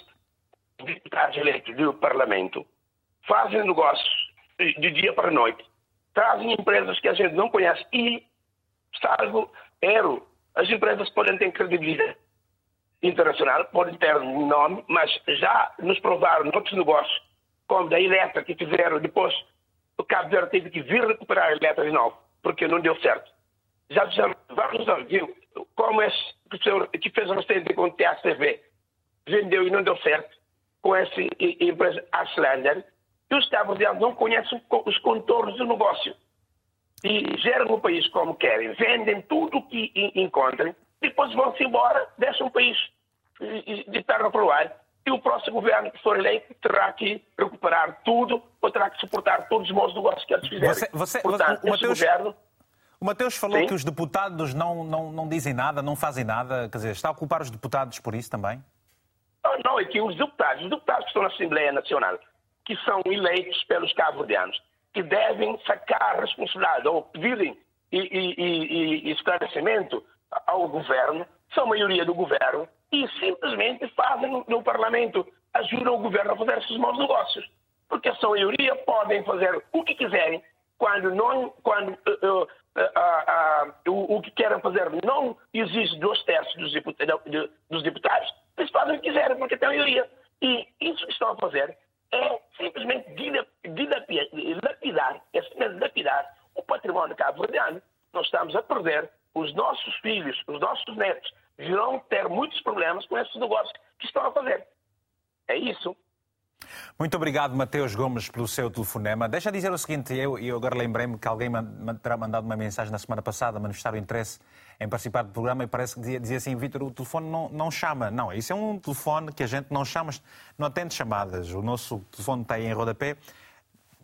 deputados eleitos do Parlamento, fazem negócios de dia para noite, trazem empresas que a gente não conhece. E, salvo erro, as empresas podem ter credibilidade internacional, podem ter nome, mas já nos provaram outros negócios, como da Eletra, que fizeram depois, o Cabo Verde teve que vir recuperar a Eletra de novo, porque não deu certo. Já fizemos vários viu? Como esse que fez recente com o TACV, vendeu e não deu certo, com essa empresa Aslander, e os Cabo Verdeanos não conhecem os contornos do negócio. E geram o país como querem, vendem tudo o que encontrem, depois vão-se embora, deixam o país de perna para o ar. E o próximo governo que for eleito terá que recuperar tudo ou terá que suportar todos os maus negócios que eles fizerem. Você, você, Portanto, o, Mateus, governo... o Mateus falou Sim? que os deputados não, não, não dizem nada, não fazem nada. Quer dizer, está a culpar os deputados por isso também? Não, não, é que os deputados, os deputados que estão na Assembleia Nacional, que são eleitos pelos cabo-verdianos, que devem sacar responsabilidade ou pedirem e, e, e, e esclarecimento ao governo, são maioria do governo, e simplesmente fazem no, Parlamento, ajudam o governo a fazer esses maus negócios. Porque sua maioria podem fazer o que quiserem, quando, não, quando uh, uh, uh, o, o, que querem fazer não exige dois terços dos deputados, dos deputados, eles fazem o que quiserem, porque têm maioria. E isso que estão a fazer é simplesmente dilapidar, é simplesmente lapidar o património cabo-verdiano. Nós estamos a perder os nossos filhos, os nossos netos, vão ter muitos problemas com esses negócios que estão a fazer. É isso. Muito obrigado, Mateus Gomes, pelo seu telefonema. Deixa dizer o seguinte, eu, eu agora lembrei-me que alguém terá mandado uma mensagem na semana passada a manifestar o interesse em participar do programa e parece que dizia, dizia assim, Vítor, o telefone não, não chama. Não, isso é um telefone que a gente não chama, não atende chamadas. O nosso telefone está aí em rodapé.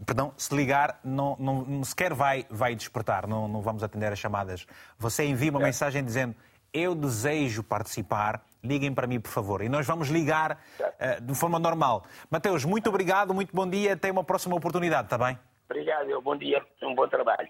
Perdão, se ligar, não, não, sequer vai, vai despertar, não, não vamos atender as chamadas. Você envia uma é. mensagem dizendo eu desejo participar, liguem para mim, por favor. E nós vamos ligar uh, de forma normal. Mateus, muito obrigado, muito bom dia, até uma próxima oportunidade, está bem? Obrigado, bom dia, um bom trabalho.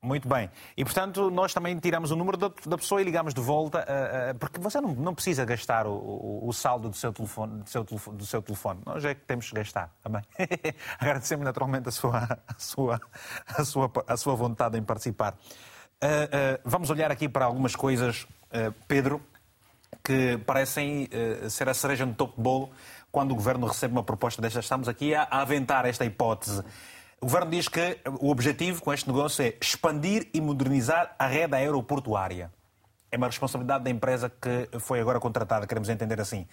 Muito bem. E, portanto, nós também tiramos o número da, pessoa e ligamos de volta, uh, uh, porque você não, não precisa gastar o, o, o, saldo do seu, telefone, do, seu telefone, do seu telefone. Nós é que temos que gastar, também. Agradecemos naturalmente a sua, a, sua, a, sua, a sua vontade em participar. Uh, vamos olhar aqui para algumas coisas, Pedro, que parecem ser a cereja no topo de bolo quando o Governo recebe uma proposta destas. Estamos aqui a, a aventar esta hipótese. O Governo diz que o objetivo com este negócio é expandir e modernizar a rede aeroportuária. É uma responsabilidade da empresa que foi agora contratada, queremos entender assim.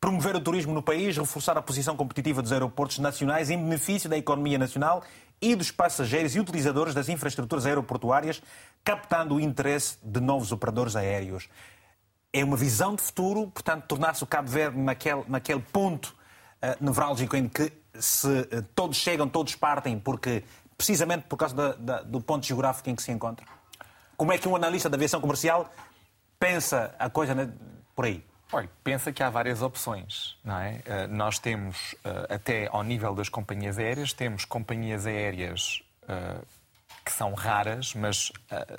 Promover o turismo no país, reforçar a posição competitiva dos aeroportos nacionais em benefício da economia nacional e dos passageiros e utilizadores das infraestruturas aeroportuárias, captando o interesse de novos operadores aéreos. É uma visão de futuro, portanto, tornar-se o Cabo Verde naquele, naquele ponto uh, nevrálgico em que se uh, todos chegam, todos partem, porque precisamente por causa da, da, do ponto geográfico em que se encontra? Como é que um analista da aviação comercial pensa a coisa né, por aí? Olha, pensa que há várias opções, não é? Uh, nós temos, uh, até ao nível das companhias aéreas, temos companhias aéreas que são raras, mas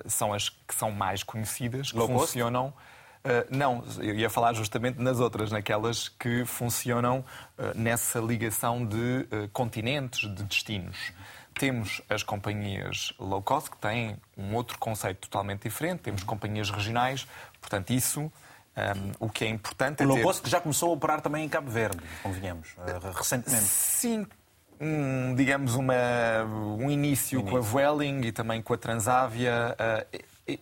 são as que são mais conhecidas, que Low funcionam. Uh, não, eu ia falar justamente nas outras, naquelas que funcionam uh, nessa ligação de uh, continentes, de destinos. Temos as companhias low cost, que têm um outro conceito totalmente diferente, temos companhias regionais, portanto, isso. Um, o que é importante o é. O ter... que já começou a operar também em Cabo Verde, convenhamos, recentemente. Sim, um, digamos, uma, um início, início, com a Vueling e também com a Transávia.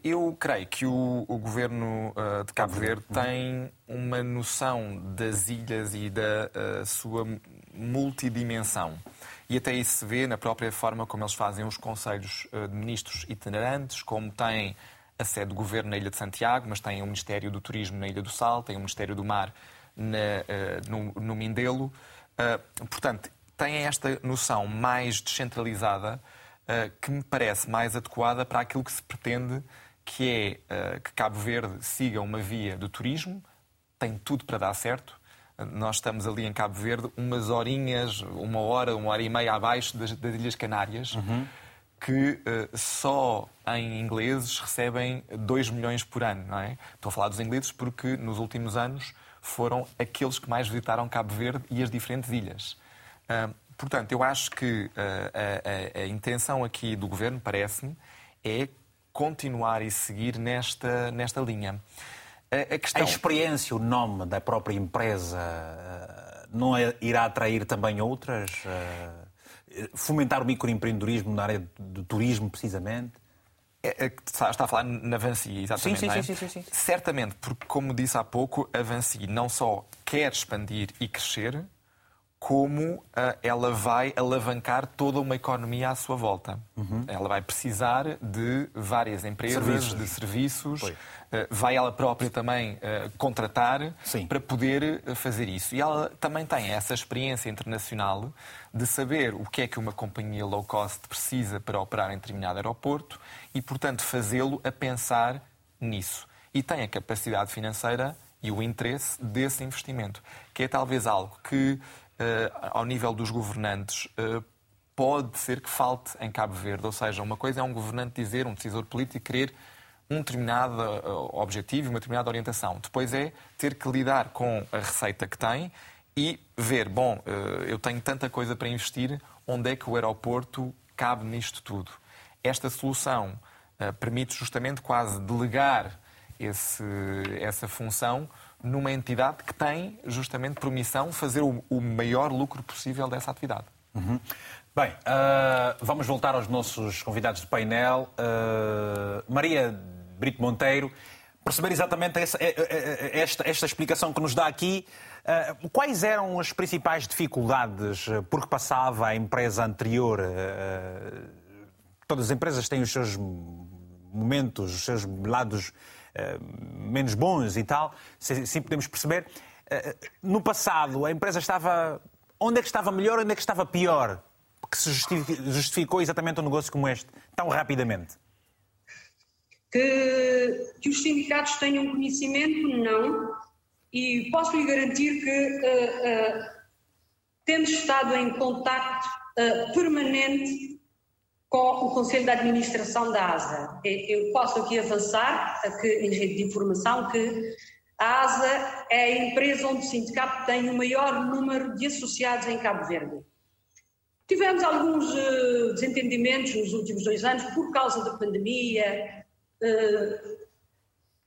Eu creio que o, o governo uh, de Cabo Verde tem uma noção das ilhas e da uh, sua multidimensão. E até isso se vê na própria forma como eles fazem os conselhos uh, de ministros itinerantes, como têm a sede do governo na Ilha de Santiago, mas têm o Ministério do Turismo na Ilha do Sal, têm o Ministério do Mar na, no, no, Mindelo. portanto, têm esta noção mais descentralizada uh, que me parece mais adequada para aquilo que se pretende, que é que Cabo Verde siga uma via do turismo, tem tudo para dar certo. Nós estamos ali em Cabo Verde umas horinhas, uma hora, uma hora e meia abaixo das, das Ilhas Canárias, uhum. Que uh, só em ingleses recebem 2 milhões por ano. Não é? Estou a falar dos ingleses porque nos últimos anos foram aqueles que mais visitaram Cabo Verde e as diferentes ilhas. Uh, portanto, eu acho que uh, a, a, a, intenção aqui do governo, parece-me, é continuar e seguir nesta, nesta linha. A, questão... a experiência, o nome da própria empresa, uh, não é, irá atrair também outras? Fomentar o microempreendedorismo na área do turismo, precisamente? É, é, está a falar na Vansi, exatamente. Sim, sim, é? sim, sim, sim, Certamente, porque, como disse há pouco, a Vansi não só quer expandir e crescer, como uh, ela vai alavancar toda uma economia à sua volta. Uhum. Ela vai precisar de várias empresas, serviços. de serviços, uh, vai ela própria também uh, contratar Sim. para poder fazer isso. E ela também tem essa experiência internacional de saber o que é que uma companhia low cost precisa para operar em determinado aeroporto e, portanto, fazê-lo a pensar nisso. E tem a capacidade financeira e o interesse desse investimento, que é talvez algo que ao nível dos governantes, eh, pode ser que falte em Cabo Verde. Ou seja, uma coisa é um governante dizer, um decisor político, querer um determinado eh, objetivo, uma determinada orientação. Depois é ter que lidar com a receita que tem e ver, bom, eu tenho tanta coisa para investir, onde é que o aeroporto cabe nisto tudo? Esta solução permite justamente quase delegar esse, essa função numa entidade que tem justamente por missão fazer o, o maior lucro possível dessa atividade. Uhum. Bem, uh, vamos voltar aos nossos convidados de painel. Uh, Maria Brito Monteiro, perceber exatamente essa, eh, esta, esta, explicação que nos dá aqui. Uh, quais eram as principais dificuldades por que passava a empresa anterior? todas as empresas têm os seus momentos, os seus lados eh, menos bons e tal, sim podemos perceber. Eh, no passado, a empresa estava. Onde é que estava melhor, onde é que estava pior? Que se justificou exatamente um negócio como este, tão rapidamente? Que, que os sindicatos tenham conhecimento, não. E posso lhe garantir que, uh, uh, temos estado em contacto uh, permanente com o Conselho de Administração da ASA. Eu posso aqui avançar, aqui, em rede de informação, que a ASA é a empresa onde o sindicato tem o maior número de associados em Cabo Verde. Tivemos alguns uh, desentendimentos nos últimos dois anos por causa da pandemia, uh,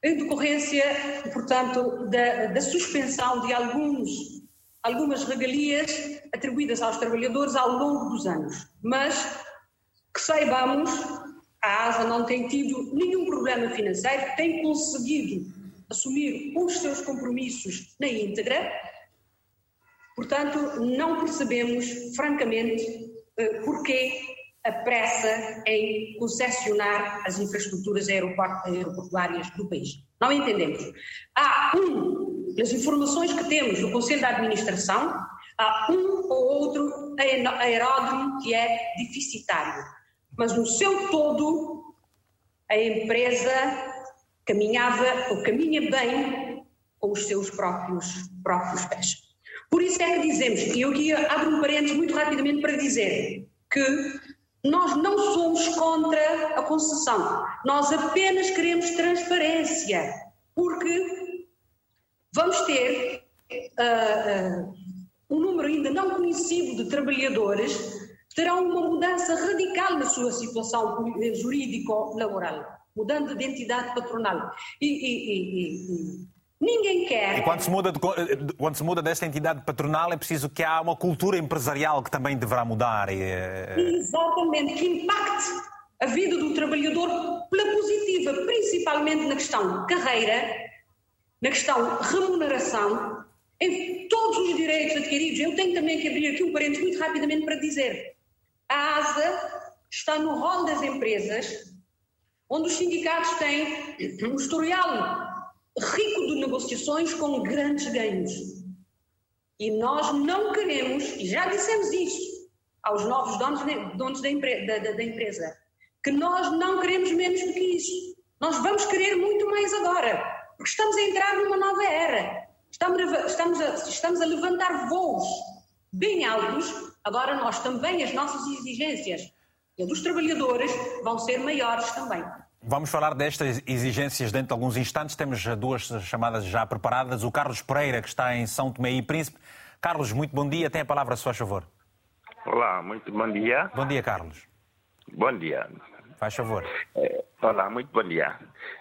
em decorrência, portanto, da, da suspensão de alguns, algumas regalias atribuídas aos trabalhadores ao longo dos anos. Mas que saibamos, a ASA não tem tido nenhum problema financeiro, tem conseguido assumir os seus compromissos na íntegra. Portanto, não percebemos, francamente, eh, porquê a pressa em concessionar as infraestruturas aeroportuárias do país. Não entendemos. Há um, das informações que temos do Conselho de Administração, há um ou outro aeródromo que é deficitário mas no seu todo a empresa caminhava ou caminha bem com os seus próprios, próprios pés. Por isso é que dizemos, e eu aqui abro um parênteses muito rapidamente para dizer que Nós não somos contra a concessão, nós apenas queremos transparência, porque vamos ter uh, uh, um número ainda não conhecido de trabalhadores terão uma mudança radical na sua situação jurídico-laboral, mudando de identidade patronal. E, e, e, Ninguém quer. E quando se, muda de, quando se muda desta entidade patronal, é preciso que há uma cultura empresarial que também deverá mudar. E... Eh, Exatamente, que impacte a vida do trabalhador pela positiva, principalmente na questão carreira, na questão remuneração, em todos os direitos adquiridos. Eu tenho também que abrir aqui um parênteses muito rapidamente para dizer: a ASA está no rol das empresas onde os sindicatos têm um historial rico de negociações com grandes ganhos. E nós não queremos, e já dissemos isso aos novos donos, donos da, empre, da, da, da empresa, que nós não queremos menos do que isso. Nós vamos querer muito mais agora, porque estamos a entrar numa nova era. Estamos a, estamos a, estamos a levantar voos bem altos, agora nós também, as nossas exigências e dos trabalhadores vão ser maiores também. Vamos falar destas exigências dentro de alguns instantes. Temos duas chamadas já preparadas. O Carlos Pereira, que está em São Tomé e Príncipe. Carlos, muito bom dia. Tem a palavra, se faz favor. Olá, muito bom dia. Bom dia, Carlos. Bom dia. Faz favor. É, olá, muito bom dia.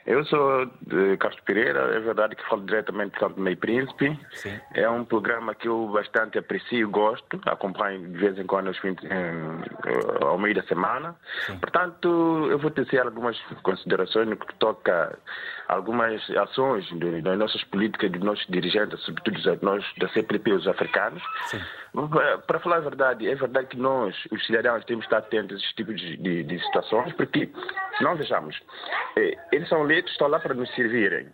Eu sou de Carlos Pereira, é verdade que falo diretamente de Santo Meio Príncipe. Sim. É um programa que eu bastante aprecio e gosto, acompanho de vez em quando aos fins, em, ao meio da semana. Sim. Portanto, eu vou tecer algumas considerações no que toca algumas ações das nossas políticas, dos nossos dirigentes, sobretudo nós da CPP, os africanos. Sim. Para falar a verdade, é verdade que nós, os cidadãos, temos que estar atentos a esses tipos de, de, de situações, porque, se não vejamos, eh, eles são eleitos, estão lá para nos servirem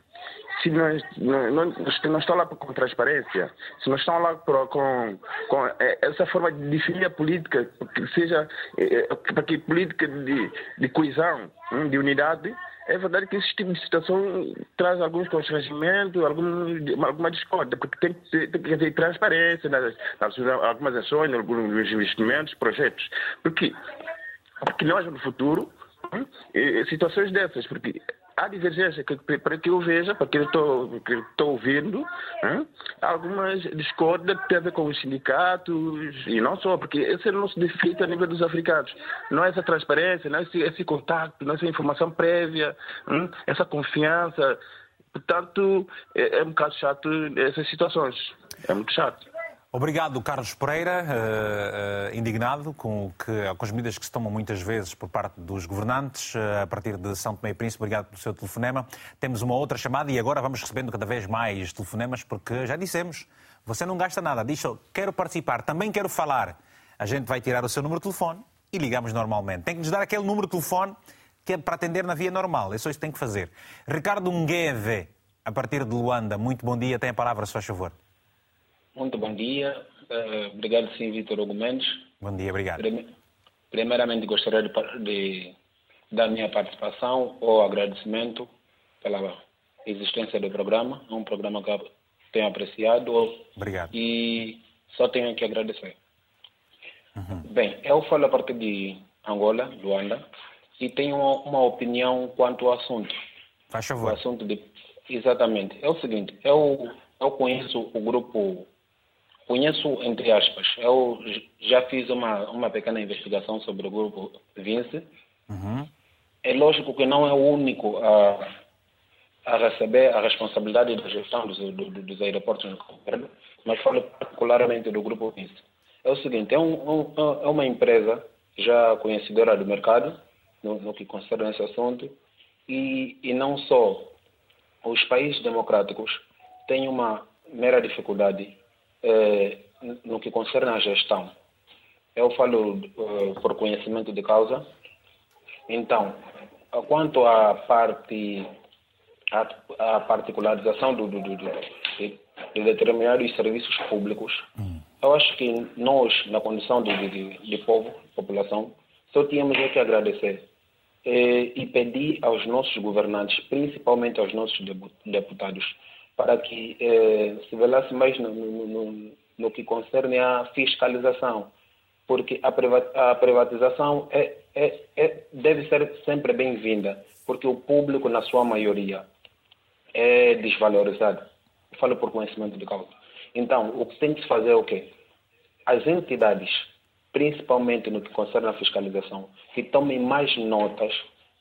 se nós não, não, não estão lá com transparência, se não estão lá por, com, com eh, essa forma de definir a política, que seja eh, para que política de, de coesão, hum, de unidade, é verdade que esse tipo de situação traz alguns constrangimentos, algum, alguma discórdia, porque tem, tem, tem que haver transparência nas, nas algumas ações, alguns investimentos, projetos. Porque, porque nós, no futuro, situações dessas, porque há divergência, que, para que eu veja, para que eu estou ouvindo, hein, algumas discórdias que têm a ver com os sindicatos, e não só, porque esse é o nosso defeito a nível dos africanos. Não é essa transparência, não é esse, esse contato, não é essa informação prévia, hein, essa confiança. Portanto, é, é um bocado chato essas situações. É muito chato. Obrigado, Carlos Pereira, uh, uh, indignado com, que, com as medidas que se tomam muitas vezes por parte dos governantes, uh, a partir de São Tomé e Príncipe. Obrigado pelo seu telefonema. Temos uma outra chamada e agora vamos recebendo cada vez mais telefonemas, porque já dissemos, você não gasta nada. Diz quero participar, também quero falar. A gente vai tirar o seu número de telefone e ligamos normalmente. Tem que nos dar aquele número de telefone que é para atender na via normal. É só isso que tem que fazer. Ricardo Ngueve, a partir de Luanda, muito bom dia. Tem a palavra, se faz favor. Muito bom dia. Uh, obrigado, sim, Vitor Hugo Mendes. Bom dia, obrigado. Primeiramente, gostaria de, de dar minha participação ou agradecimento pela existência do programa. É um programa que eu tenho apreciado. Obrigado. E só tenho que agradecer. Uhum. Bem, eu falo a partir de Angola, Luanda, e tenho uma, uma opinião quanto ao assunto. Faz favor. O assunto de... Exatamente. É o seguinte, eu, eu conheço o grupo Conheço, entre aspas, eu já fiz uma, uma pequena investigação sobre o grupo Vince. Uhum. É lógico que não é o único a, a receber a responsabilidade da gestão dos, do, dos aeroportos no governo, mas falo particularmente do grupo Vince. É o seguinte, é, um, um, é uma empresa já conhecedora do mercado, no, no que concerne esse assunto, e, e não só os países democráticos têm uma mera dificuldade eh, no que concerne à gestão. Eu falo eh, por conhecimento de causa. Então, quanto à parte à, particularização do, do, do, de, de determinados serviços públicos, hum. eu acho que nós, na condição de, de, de povo, população, só tínhamos que agradecer eh, e pedir aos nossos governantes, principalmente aos nossos deputados, para que eh, se velasse mais no, no, no, no, que concerne à fiscalização. porque a privatização é, é, é, deve ser sempre bem-vinda, porque o público, na sua maioria, é desvalorizado. Eu falo por conhecimento de causa. Então, o que tem que se fazer é o quê? As entidades, principalmente no que concerne a fiscalização, que tomem mais notas,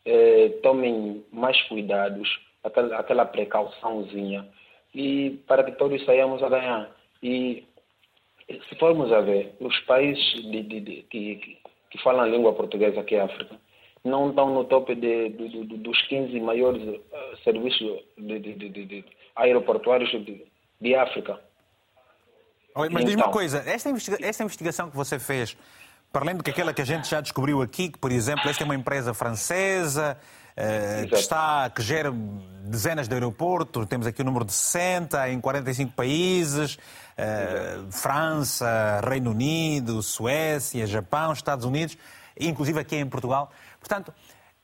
eh, tomem mais cuidados, aquela, aquela precauçãozinha, e para que todos saiamos a ganhar. E se formos a ver, os países de, de, de, que, que falam a língua portuguesa aqui na África não estão no topo de, dos 15 maiores uh, serviços aeroportuários de, África. Oi, mas então, diz-me uma coisa, esta, investiga esta investigação que você fez, para além do que aquela que a gente já descobriu aqui, que, por exemplo, esta é uma empresa francesa, uh, que, está, que gera dezenas de aeroportos, temos aqui o número de 60 em 45 países, uh, França, Reino Unido, Suécia, Japão, Estados Unidos, inclusive aqui em Portugal. Portanto,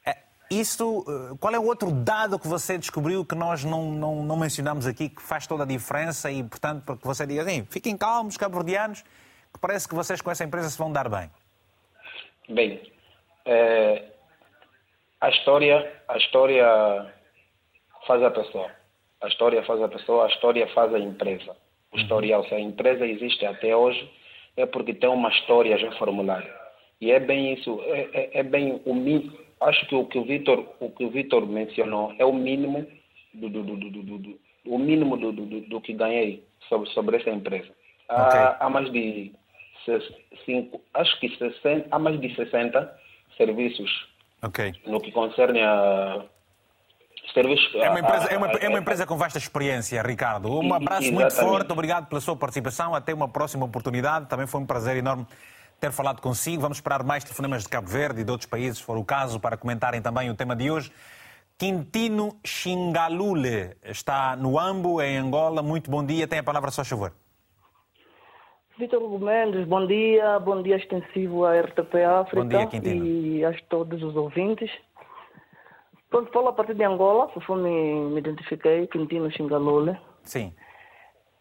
eh, isso, qual é o outro dado que você descobriu que nós não, não, não mencionamos aqui, que faz toda a diferença e, portanto, para que você diga assim, fiquem calmos, cabo-verdianos, que parece que vocês com essa empresa se vão dar bem? Bem, é, a história, a história faz a pessoa. A história faz a pessoa, a história faz a empresa. O uhum. historial, se a empresa existe até hoje, é porque tem uma história já formulada. E é bem isso, é, é, é bem o mínimo. Acho que o que o Vitor, o que o Vitor mencionou é o mínimo do, do, do, do, do o mínimo do, do, do, que ganhei sobre, sobre essa empresa. Okay. Há, há mais de cinco, acho que 60, há mais de 60 serviços Okay. No que concerne a serviços. É uma, empresa, a, a, é, uma, é uma empresa com vasta experiência, Ricardo. Um abraço exatamente. muito forte, obrigado pela sua participação. Até uma próxima oportunidade. Também foi um prazer enorme ter falado consigo. Vamos esperar mais telefonemas de Cabo Verde e de outros países, se for o caso, para comentarem também o tema de hoje. Quintino Xingalule está no Ambo, em Angola. Muito bom dia. Tem a palavra, só favor. Vitor Hugo Mendes, bom dia, bom dia extensivo à RTP África dia, e a todos os ouvintes. Pronto, falo a partir de Angola, conforme me identifiquei, Quintino Xingalole. Sim.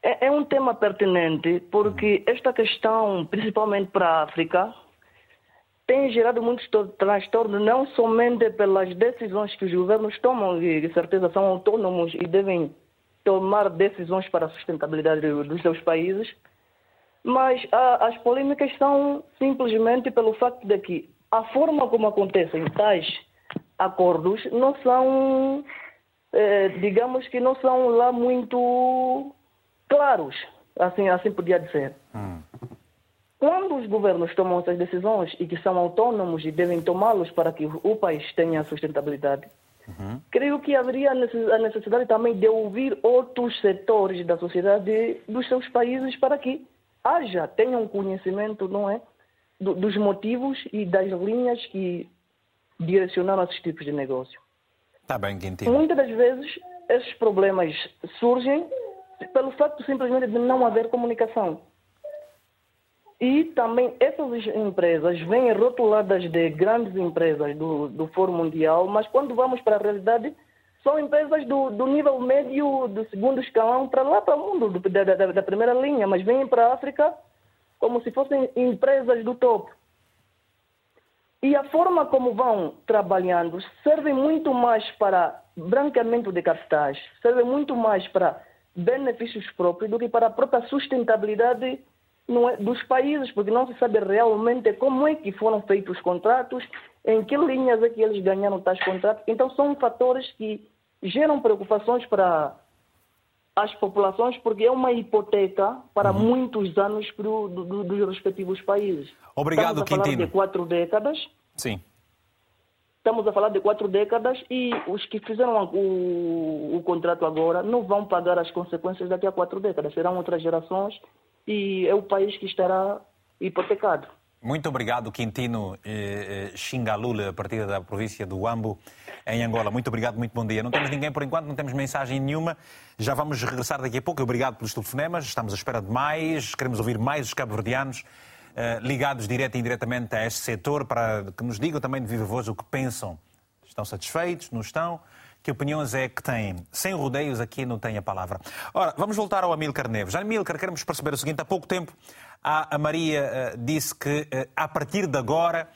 É, é, um tema pertinente porque esta questão, principalmente para a África, tem gerado muitos transtornos, não somente pelas decisões que os governos tomam, e de certeza são autônomos e devem tomar decisões para a sustentabilidade dos seus países, mas ah, as polêmicas são simplesmente pelo facto de que a forma como acontecem tais acordos não são, eh, digamos que não são lá muito claros, assim, assim podia dizer. Hum. Quando os governos tomam essas decisões e que são autônomos e devem tomá-los para que o país tenha sustentabilidade, uhum. creio que haveria a necessidade também de ouvir outros setores da sociedade dos seus países para que haja, tenham conhecimento, não é? Do, dos motivos e das linhas que direcionaram esses tipos de negócio. Está bem, Quintino. Muitas das vezes, esses problemas surgem pelo facto simplesmente de não haver comunicação. E também essas empresas vêm rotuladas de grandes empresas do, do Fórum Mundial, mas quando vamos para a realidade, são empresas do, do nível médio, do segundo escalão, para lá para o mundo, do, da, da, da, primeira linha, mas vêm para a África como se fossem empresas do topo. E a forma como vão trabalhando serve muito mais para branqueamento de capitais, serve muito mais para benefícios próprios do que para a própria sustentabilidade é, dos países, porque não se sabe realmente como é que foram feitos os contratos, em que linhas é que eles ganharam tais contratos. Então, são fatores que geram preocupações para as populações, porque é uma hipoteca para uhum. muitos anos pro, do, do, dos respectivos países. Obrigado, Estamos a Quintino. falar de quatro décadas. Sim. Estamos a falar de quatro décadas e os que fizeram o, o contrato agora não vão pagar as consequências daqui a quatro décadas. Serão outras gerações e é o país que estará hipotecado. Muito obrigado, Quintino eh, Xingalula, a partir da província do Ambo, em Angola. Muito obrigado, muito bom dia. Não temos ninguém por enquanto, não temos mensagem nenhuma. Já vamos regressar daqui a pouco. Obrigado pelos telefonemas. Estamos à espera de mais. Queremos ouvir mais os cabo-verdianos eh, ligados direto e indiretamente a este setor para que nos digam também de viva voz o que pensam. Estão satisfeitos? Não estão? Que opiniões é que têm? Sem rodeios aqui não tem a palavra. Ora, vamos voltar ao Amílcar Neves. Amílcar, queremos perceber o seguinte. Há pouco tempo a Maria uh, disse que uh, a partir de agora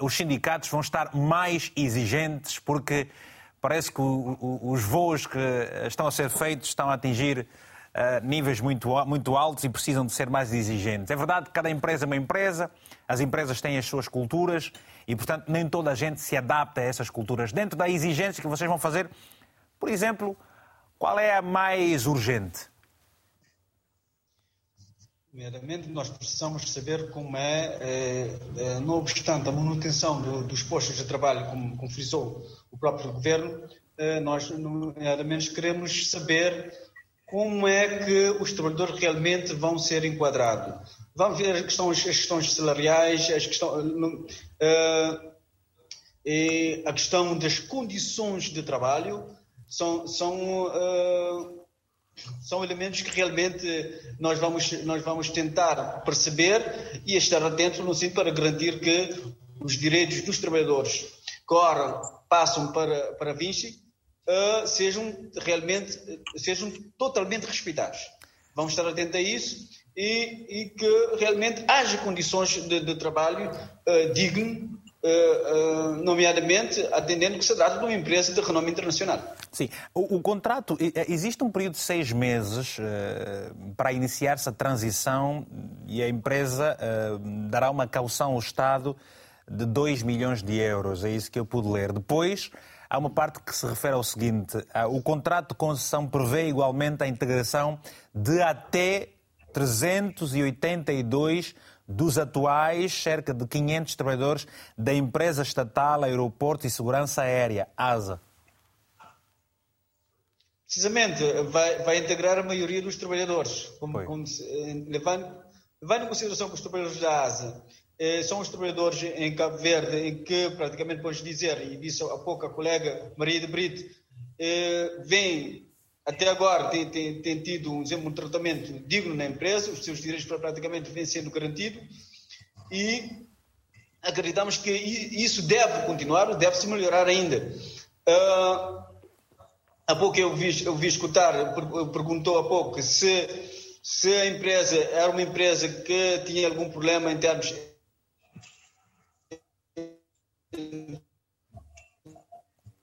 uh, os sindicatos vão estar mais exigentes porque parece que os voos que estão a ser feitos estão a atingir uh, níveis muito, muito altos e precisam de ser mais exigentes. É verdade que cada empresa é uma empresa, as empresas têm as suas culturas e, portanto, nem toda a gente se adapta a essas culturas. Dentro da exigência que vocês vão fazer, por exemplo, qual é a mais urgente? Primeiramente, nós precisamos saber como é, é, é não obstante a manutenção do, dos postos de trabalho, como, como frisou o próprio governo, é, nós, nomeadamente, queremos saber como é que os trabalhadores realmente vão ser enquadrados. Vamos ver as questões, as questões salariais, as questões, uh, a questão das condições de trabalho, são, são, uh, são elementos que realmente nós vamos, nós vamos tentar perceber e estar atentos no sentido para garantir que os direitos dos trabalhadores que passam para, para Vinci uh, sejam realmente sejam totalmente respeitados. Vamos estar atentos a isso e, e que realmente haja condições de, de trabalho uh, digno, uh, nomeadamente atendendo que se trata de uma empresa de renome internacional. Sim. O, o, contrato, existe um período de seis meses uh, para iniciar-se a transição e a empresa uh, dará uma caução ao Estado de 2 milhões de euros. É isso que eu pude ler. Depois, há uma parte que se refere ao seguinte: o contrato de concessão prevê igualmente a integração de até 382 dos atuais cerca de 500 trabalhadores da empresa estatal Aeroporto e Segurança Aérea, ASA. Precisamente, vai, vai integrar a maioria dos trabalhadores, como, como, levando, levando em consideração que os trabalhadores da ASA eh, são os trabalhadores em Cabo Verde, em que praticamente podemos dizer, e disse há pouco a colega Maria de Brito, eh, vem até agora tem, tem, tem tido um, exemplo, um tratamento digno na empresa, os seus direitos praticamente vêm sendo garantidos e acreditamos que isso deve continuar, deve se melhorar ainda. Uh, há pouco eu vi, eu vi escutar, perguntou há pouco se, se a empresa era uma empresa que tinha algum problema em termos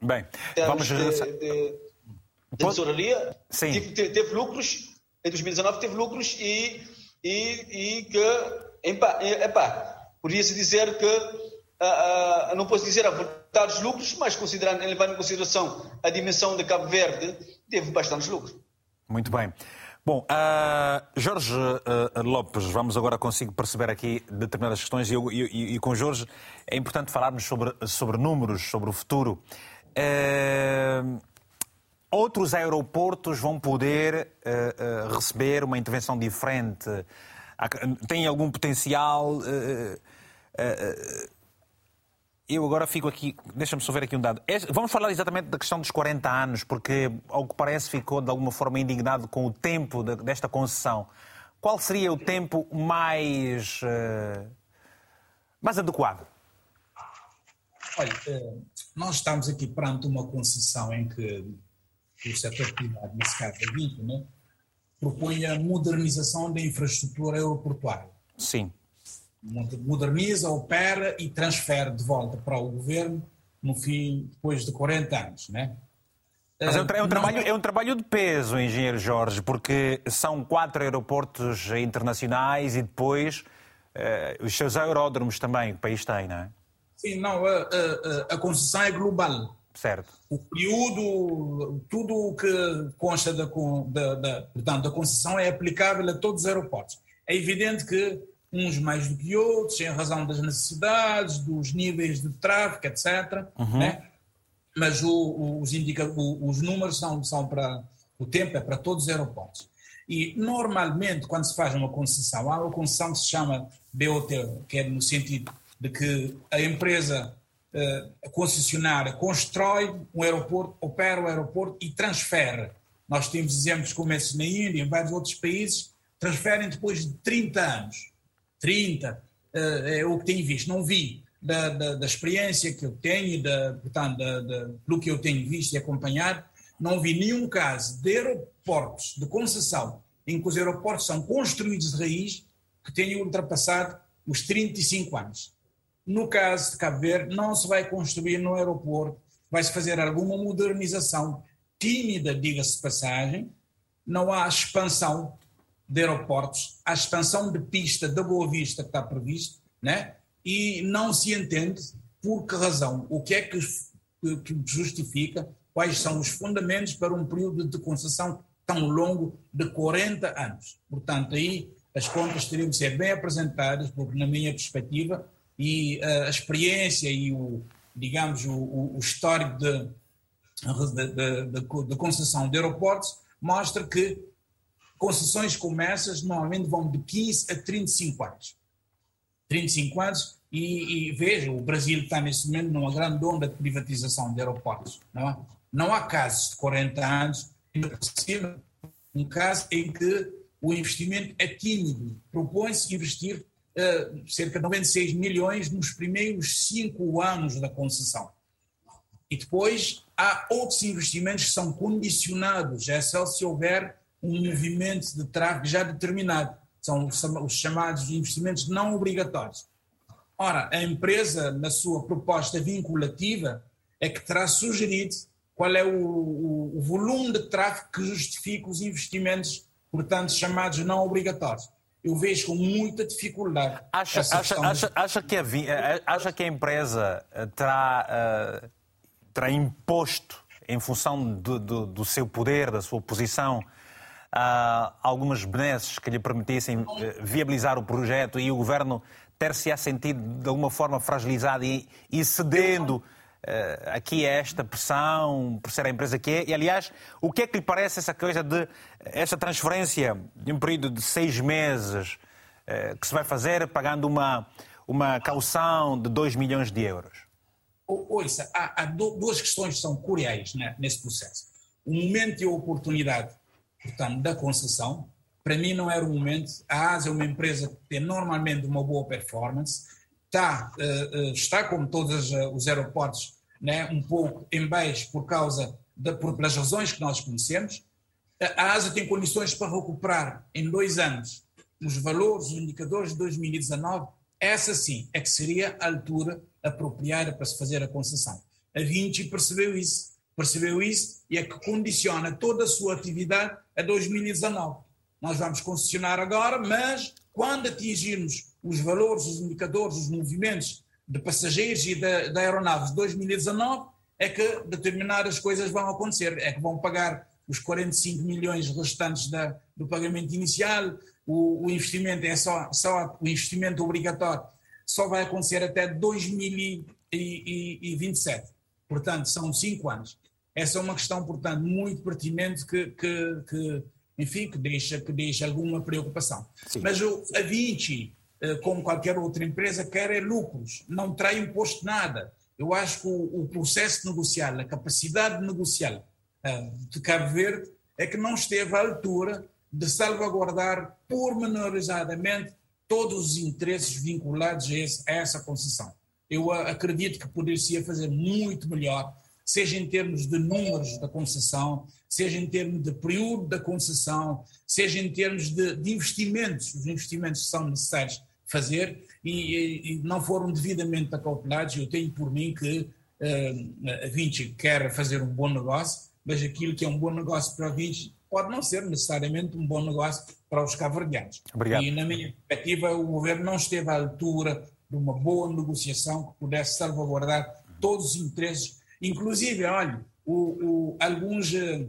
Bem, vamos... De, de, de tesouraria Sim. Teve, teve, lucros, em 2019 teve lucros e, e, e que, epá, podia-se dizer que Uh, uh, não posso dizer a vontade dos lucros, mas considerando, levando em consideração a dimensão de Cabo Verde, teve bastantes lucros. Muito bem. Bom, uh, Jorge Lopes, vamos agora consigo perceber aqui determinadas questões e, eu, e, e, com Jorge é importante falarmos sobre, sobre números, sobre o futuro. Uh, outros aeroportos vão poder receber uma intervenção diferente? Tem algum potencial? eu agora fico aqui, deixa-me só ver aqui um dado. É, vamos falar exatamente da questão dos 40 anos, porque, ao que parece, ficou de alguma forma indignado com o tempo de, desta concessão. Qual seria o tempo mais, uh, mais adequado? Olha, eh, nós estamos aqui perante uma concessão em que o setor privado, nesse caso a Vinco, né, propõe a modernização da infraestrutura aeroportuária. Sim moderniza, opera e transfere de volta para o governo no fim, depois de 40 anos, né? Mas é um, é um, trabalho, é um trabalho de peso, engenheiro Jorge, porque são quatro aeroportos internacionais e depois uh, os seus aeródromos também que o país tem, não é? Sim, não, a, a, a concessão é global. Certo. O período, tudo o que consta da, da, da, portanto, concessão é aplicável a todos os aeroportos. É evidente que uns mais do que outros, em razão das necessidades, dos níveis de tráfego, etc. Uhum. Né? Mas o, o, os, indica, o, os números são, são para. O tempo é para todos os aeroportos. E, normalmente, quando se faz uma concessão, há uma concessão que se chama BOT, que é no sentido de que a empresa uh, a concessionária constrói um aeroporto, opera o aeroporto e transfere. Nós temos exemplos como esses na Índia, em vários outros países, transferem depois de 30 anos. 30, uh, eh, é o que tenho visto. Não vi da, da, da experiência que eu tenho, da, portanto, da, da, pelo que eu tenho visto e acompanhado, não vi nenhum caso de aeroportos de concessão em que os aeroportos são construídos de raiz que tenham ultrapassado os 35 anos. No caso de Cabo Verde, não se vai construir no aeroporto, vai-se fazer alguma modernização tímida, diga-se de passagem, não há expansão de aeroportos, há expansão de pista da Boa Vista que está previsto, né? e não se entende por que razão, o que é que, que justifica, quais são os fundamentos para um período de concessão tão longo de 40 anos. Portanto, aí as contas teriam de ser bem apresentadas, porque na minha perspectiva, e uh, a experiência e o, digamos, o, o histórico de, de, de, de, concessão de aeroportos mostra que concessões como essas normalmente vão de 15 a 35 anos. 35 anos e, e veja, o Brasil está nesse momento numa grande onda de privatização de aeroportos. Não, é? não há casos de 40 anos, um caso em que o investimento é tímido. Propõe-se investir cerca de 96 milhões nos primeiros cinco anos da concessão. E depois há outros investimentos que são condicionados, é só se houver um movimento de tráfego já determinado. São os chamados investimentos não obrigatórios. Ora, a empresa, na sua proposta vinculativa, é que terá sugerido qual é o, o, o volume de tráfego que justifica os investimentos, portanto, chamados não obrigatórios. Eu vejo com muita dificuldade. Acha, acha, acha, acha, que, a, acha que a empresa eh, terá, uh, terá imposto, em função do, do, do, seu poder, da sua posição, uh, algumas benesses que lhe permitissem viabilizar o projeto e o governo ter-se-á sentido de alguma forma fragilizado e, e cedendo uh, aqui a esta pressão por ser a empresa que é? E, aliás, o que é que lhe parece essa coisa de essa transferência de um período de seis meses uh, que se vai fazer pagando uma, uma caução de 2 milhões de euros? Ouça, há, há duas questões que são curiais né, nesse processo. O momento e a oportunidade, portanto, da concessão, para mim não era o momento. A ASA é uma empresa que tem normalmente uma boa performance, está, uh, está como todos os aeroportos, né, um pouco em baixo por causa de, por, pelas razões que nós conhecemos. A ASA tem condições para recuperar em dois anos os valores, os indicadores de 2019. Essa sim é que seria a altura apropriada para se fazer a concessão. A Vinci percebeu isso, percebeu isso e é que condiciona toda a sua atividade a 2019 nós vamos concessionar agora, mas quando atingirmos os valores, os indicadores, os movimentos de passageiros e de, de aeronaves de 2019, é que determinadas coisas vão acontecer, é que vão pagar os 45 milhões restantes da, do pagamento inicial, o, o, investimento é só, só o investimento obrigatório só vai acontecer até 2027. Portanto, são cinco anos. Essa é uma questão, portanto, muito pertinente que, que, que enfim, que deixa, que deixa alguma preocupação. Sim. Mas o, a Vinci, como qualquer outra empresa, quer é lucros, não trai imposto nada. Eu acho que o, o processo negocial, a capacidade negocial uh, de Cabo Verde é que não esteve à altura de salvaguardar pormenorizadamente todos os interesses vinculados a, esse, a essa concessão. Eu uh, acredito que poderia fazer muito melhor, seja em termos de números da concessão, seja em termos de período da concessão, seja em termos de, de investimentos, os investimentos que são necessários fazer e, e, não foram devidamente acautelados. Eu tenho por mim que uh, a Vinci quer fazer um bom negócio, mas aquilo que é um bom negócio para a Vinci pode não ser necessariamente um bom negócio para os cabo-verdianos. E, na minha perspectiva, o governo não esteve à altura de uma boa negociação que pudesse salvaguardar todos os interesses, inclusive, olha, o, o, alguns. Eh,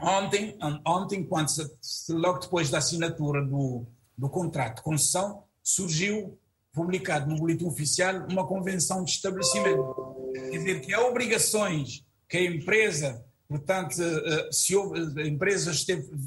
ontem, ontem quando se, logo depois da assinatura do, do contrato de concessão, surgiu, publicado no boletim oficial, uma convenção de estabelecimento. Quer dizer, que há obrigações que a empresa, portanto, eh, se a empresa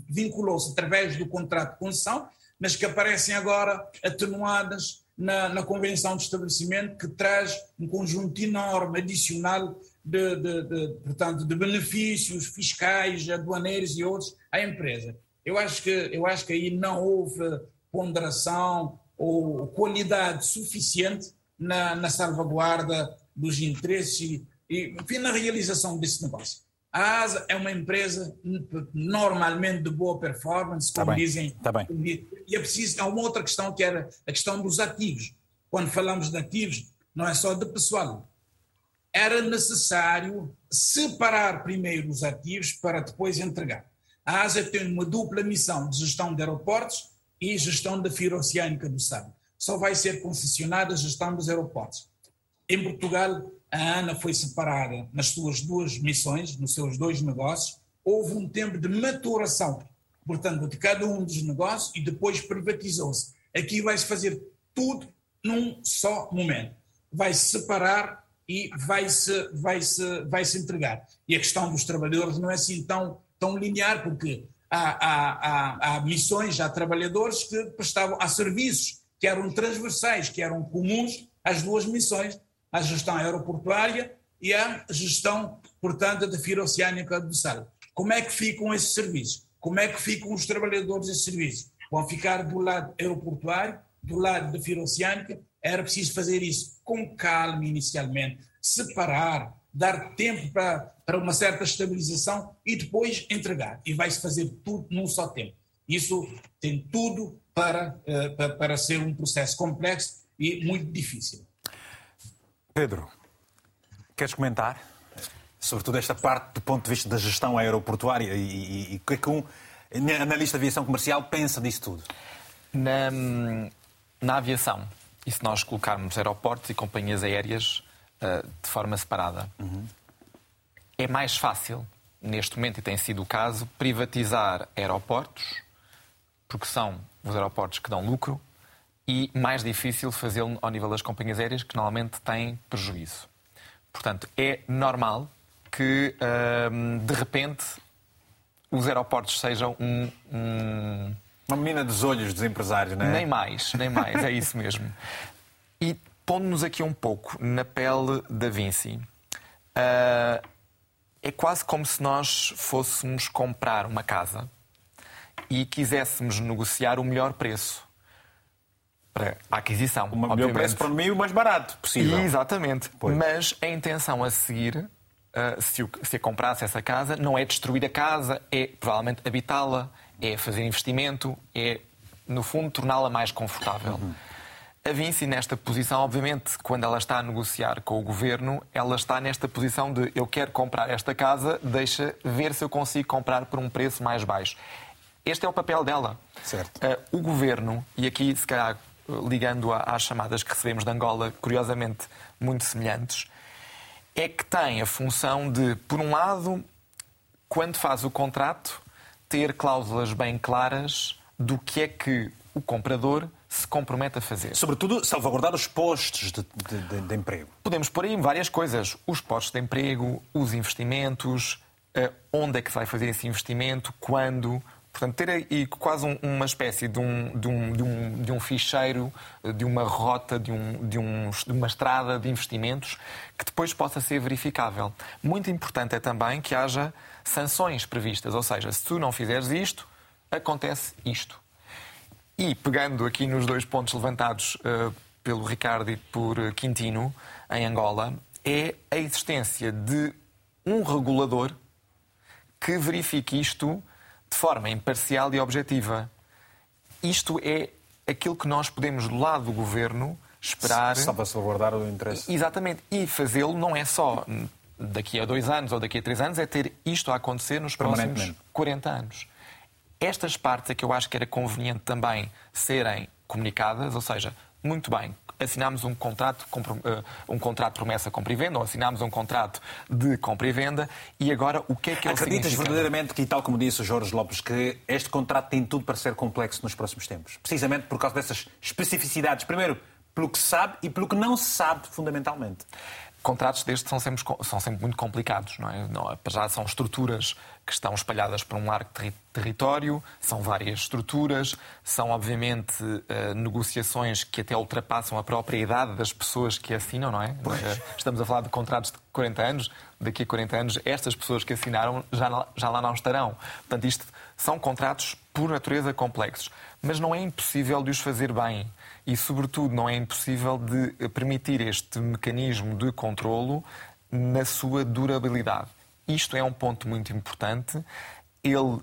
vinculou-se através do contrato de concessão, mas que aparecem agora atenuadas na, na convenção de estabelecimento, que traz um conjunto enorme adicional de, de, de, portanto, de benefícios fiscais, aduaneiros e outros à empresa. Eu acho que, eu acho que aí não houve ponderação ou qualidade suficiente na, na salvaguarda dos interesses e, enfim, na realização desse negócio. A ASA é uma empresa normalmente de boa performance, como tá dizem. Tá bem. E é preciso, há uma outra questão que era a questão dos ativos. Quando falamos de ativos, não é só de pessoal. Era necessário separar primeiro os ativos para depois entregar. A ASA tem uma dupla missão de gestão de aeroportos e gestão da fibra oceânica do Estado. Só vai ser concessionada a gestão dos aeroportos. Em Portugal, a ANA foi separada nas suas duas missões, nos seus dois negócios. Houve um tempo de maturação, portanto, de cada um dos negócios e depois privatizou-se. Aqui vai-se fazer tudo num só momento. Vai-se separar e vai-se vai -se, vai -se entregar. E a questão dos trabalhadores não é assim tão, tão linear, porque há, há, há missões, há trabalhadores que prestavam, há serviços que eram transversais, que eram comuns às duas missões, a gestão aeroportuária e a gestão, portanto, da fibra oceânica Sal. Como é que ficam esses serviços? Como é que ficam os trabalhadores desses serviços? Vão ficar do lado aeroportuário, do lado da fibra oceânica? Era preciso fazer isso com calma inicialmente, separar, dar tempo para, para uma certa estabilização e depois entregar. E vai-se fazer tudo num só tempo. Isso tem tudo para, eh, para, para ser um processo complexo e muito difícil. Pedro, queres comentar? Sobretudo esta parte do ponto de vista da gestão aeroportuária e, o que é que um analista de aviação comercial pensa disso tudo? Na, na aviação, e se nós colocarmos aeroportos e companhias aéreas uh, de forma separada, uhum. é mais fácil, neste momento, e tem sido o caso, privatizar aeroportos, porque são os aeroportos que dão lucro, e mais difícil fazê-lo ao nível das companhias aéreas, que normalmente têm prejuízo. Portanto, é normal que, de repente, os aeroportos sejam um, um... Uma menina dos olhos dos empresários, não é? Nem mais, nem mais, é isso mesmo. E pondo-nos aqui um pouco na pele da Vinci, uh, é quase como se nós fôssemos comprar uma casa e quiséssemos negociar o melhor preço para a aquisição. O melhor preço para mim o mais barato possível. Exatamente. Pois. Mas a intenção a seguir, uh, se, o, se a comprasse essa casa, não é destruir a casa, é provavelmente habitá-la, é fazer investimento, é, no fundo, torná-la mais confortável. Uhum. A Vinci, nesta posição, obviamente, quando ela está a negociar com o governo, ela está nesta posição de eu quero comprar esta casa, deixa ver se eu consigo comprar por um preço mais baixo. Este é o papel dela. Certo. Uh, o governo, e aqui se calhar ligando às chamadas que recebemos de Angola, curiosamente muito semelhantes, é que tem a função de, por um lado, quando faz o contrato, ter cláusulas bem claras do que é que o comprador se compromete a fazer. Sobretudo, salvaguardar os postos de, de, de emprego. Podemos pôr aí várias coisas. Os postos de emprego, os investimentos, eh, onde é que se vai fazer esse investimento, quando, Portanto, ter aí quase um, uma espécie de um, de, um, de, um, de um ficheiro, de uma rota, de, um, de, um, de uma estrada de investimentos que depois possa ser verificável. Muito importante é também que haja sanções previstas, ou seja, se tu não fizeres isto, acontece isto. E pegando aqui nos dois pontos levantados uh, pelo Ricardo e por Quintino, em Angola, é a existência de um regulador que verifique isto de forma imparcial e objetiva. Isto é aquilo que nós podemos, do lado do governo, esperar. Só para salvaguardar o interesse. Exatamente. E fazê-lo não é só daqui a dois anos ou daqui a três anos, é ter isto a acontecer nos próximos 40 anos. Estas partes é que eu acho que era conveniente também serem comunicadas, ou seja, muito bem, assinámos um contrato, eh, um contrato de promessa compra e venda, ou assinámos um contrato de compra e venda, e agora o que é que ele Acreditas verdadeiramente que, tal como disse o Jorge Lopes, que este contrato tem tudo para ser complexo nos próximos tempos? Precisamente por causa dessas especificidades. Primeiro, pelo que se sabe e pelo que não se sabe fundamentalmente contratos destes são sempre, são sempre muito complicados, não é? Não, já são estruturas que estão espalhadas por um largo ter território, são várias estruturas, são obviamente uh, negociações que até ultrapassam a própria idade das pessoas que assinam, não é? Pois. Uh, estamos a falar de contratos de 40 anos, daqui a 40 anos estas pessoas que assinaram já, já lá não estarão. Portanto, isto São contratos por natureza complexos, mas não é impossível de os fazer bem e, sobretudo, não é impossível de permitir este mecanismo de controlo na sua durabilidade. Isto é um ponto muito importante. Ele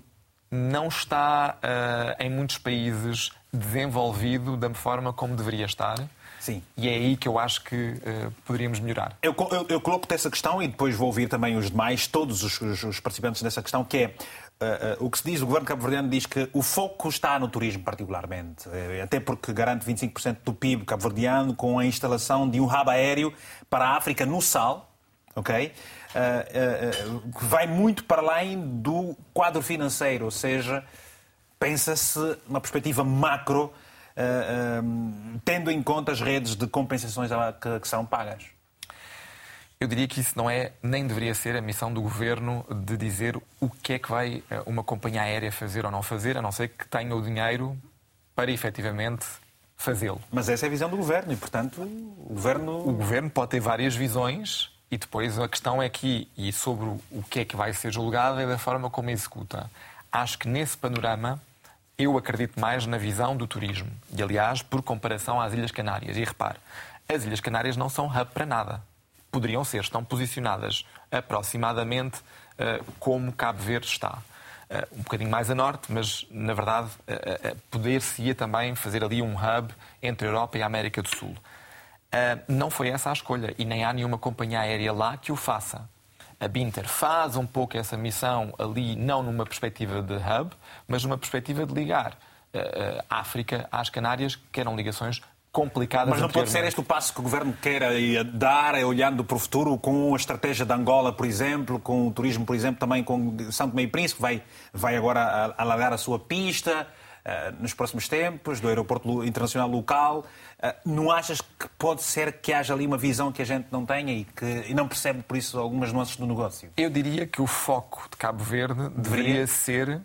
não está uh, em muitos países desenvolvido da forma como deveria estar. Sim. E é aí que eu acho que uh, poderíamos melhorar. Eu, eu, eu coloco-te essa questão e depois vou ouvir também os demais, todos os, os, os participantes nessa questão, que é Uh, o que se diz, o governo cabo-verdiano diz que o foco está no turismo, particularmente, uh, até porque garante 25% do PIB cabo-verdiano com a instalação de um hub aéreo para a África no Sal, ok? que vai muito para além do quadro financeiro, ou seja, pensa-se uma perspectiva macro, tendo em conta as redes de compensações que, que são pagas. Eu diria que isso não é, nem deveria ser a missão do governo de dizer o que é que vai eh, uma companhia aérea fazer ou não fazer, a não ser que tenha o dinheiro para efetivamente fazê-lo. Mas essa é a visão do governo e, portanto, o governo. O governo pode ter várias visões e depois a questão é que, e sobre o que é que vai ser julgado, é da forma como executa. Acho que nesse panorama eu acredito mais na visão do turismo. E, aliás, por comparação às Ilhas Canárias. E repare, as Ilhas Canárias não são hub para nada poderiam ser, estão posicionadas aproximadamente uh, como Cabo Verde está. Uh, um bocadinho mais a norte, mas na verdade uh, poder-se-ia também fazer ali um hub entre a Europa e a América do Sul. não foi essa a escolha e nem há nenhuma companhia aérea lá que o faça. A Binter faz um pouco essa missão ali, não numa perspectiva de hub, mas numa perspectiva de ligar África às Canárias, que eram ligações complicadas. Mas não pode ser este o passo que o governo queira dar, olhando para o futuro, com a estratégia de Angola, por exemplo, com o turismo, por exemplo, também com São Tomé e Príncipe, vai, vai agora alargar a sua pista uh, nos próximos tempos, do aeroporto internacional local. Uh, não achas que pode ser que haja ali uma visão que a gente não tenha e que e não percebe, por isso, algumas nuances do negócio? Eu diria que o foco de Cabo Verde deveria, deveria ser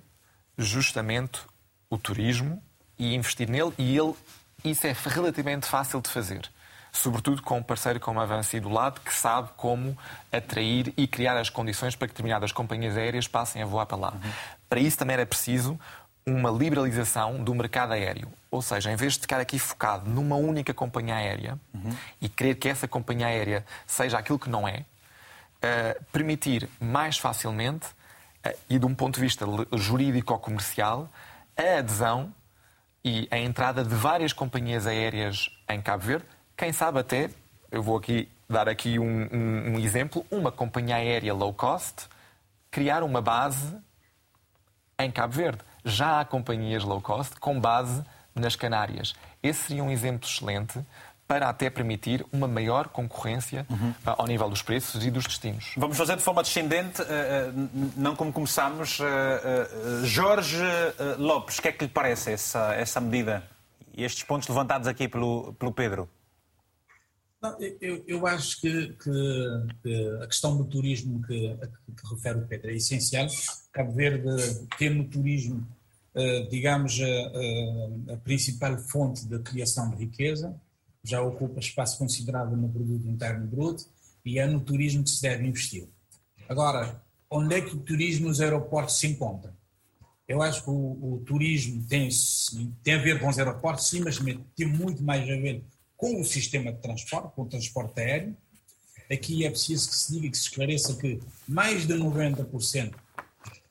justamente o turismo e investir nele e ele isso é relativamente fácil de fazer. Sobretudo com um parceiro como a Avanci do lado, que sabe como atrair e criar as condições para que determinadas companhias aéreas passem a voar para lá. Uhum. Para isso também era preciso uma liberalização do mercado aéreo. Ou seja, em vez de ficar aqui focado numa única companhia aérea uhum. e querer que essa companhia aérea seja aquilo que não é, uh, permitir mais facilmente uh, e de um ponto de vista jurídico-comercial a adesão e a entrada de várias companhias aéreas em Cabo Verde. Quem sabe até, eu vou aqui dar aqui um, um, um exemplo, uma companhia aérea low cost criar uma base em Cabo Verde. Já há companhias low cost com base nas Canárias. Esse seria um exemplo excelente para até permitir uma maior concorrência uhum. ao nível dos preços e dos destinos. Vamos fazer de forma descendente, eh, eh, não como começámos. Eh, Jorge Lopes, o que é que lhe parece essa, essa medida e estes pontos levantados aqui pelo, pelo Pedro? Não, eu, eu, acho que, que, que, a questão do turismo que, que, refere o Pedro é essencial. Cabo Verde ter no turismo, digamos, a, a principal fonte de criação de riqueza, já ocupa espaço considerável no produto interno bruto e é no turismo que se deve investir. Agora, onde é que o turismo nos aeroportos se encontra? Eu acho que o, o turismo tem, tem a ver com os aeroportos, sim, mas tem muito mais a ver com o sistema de transporte, com o transporte aéreo. Aqui é preciso que se diga, que se esclareça que mais de 90%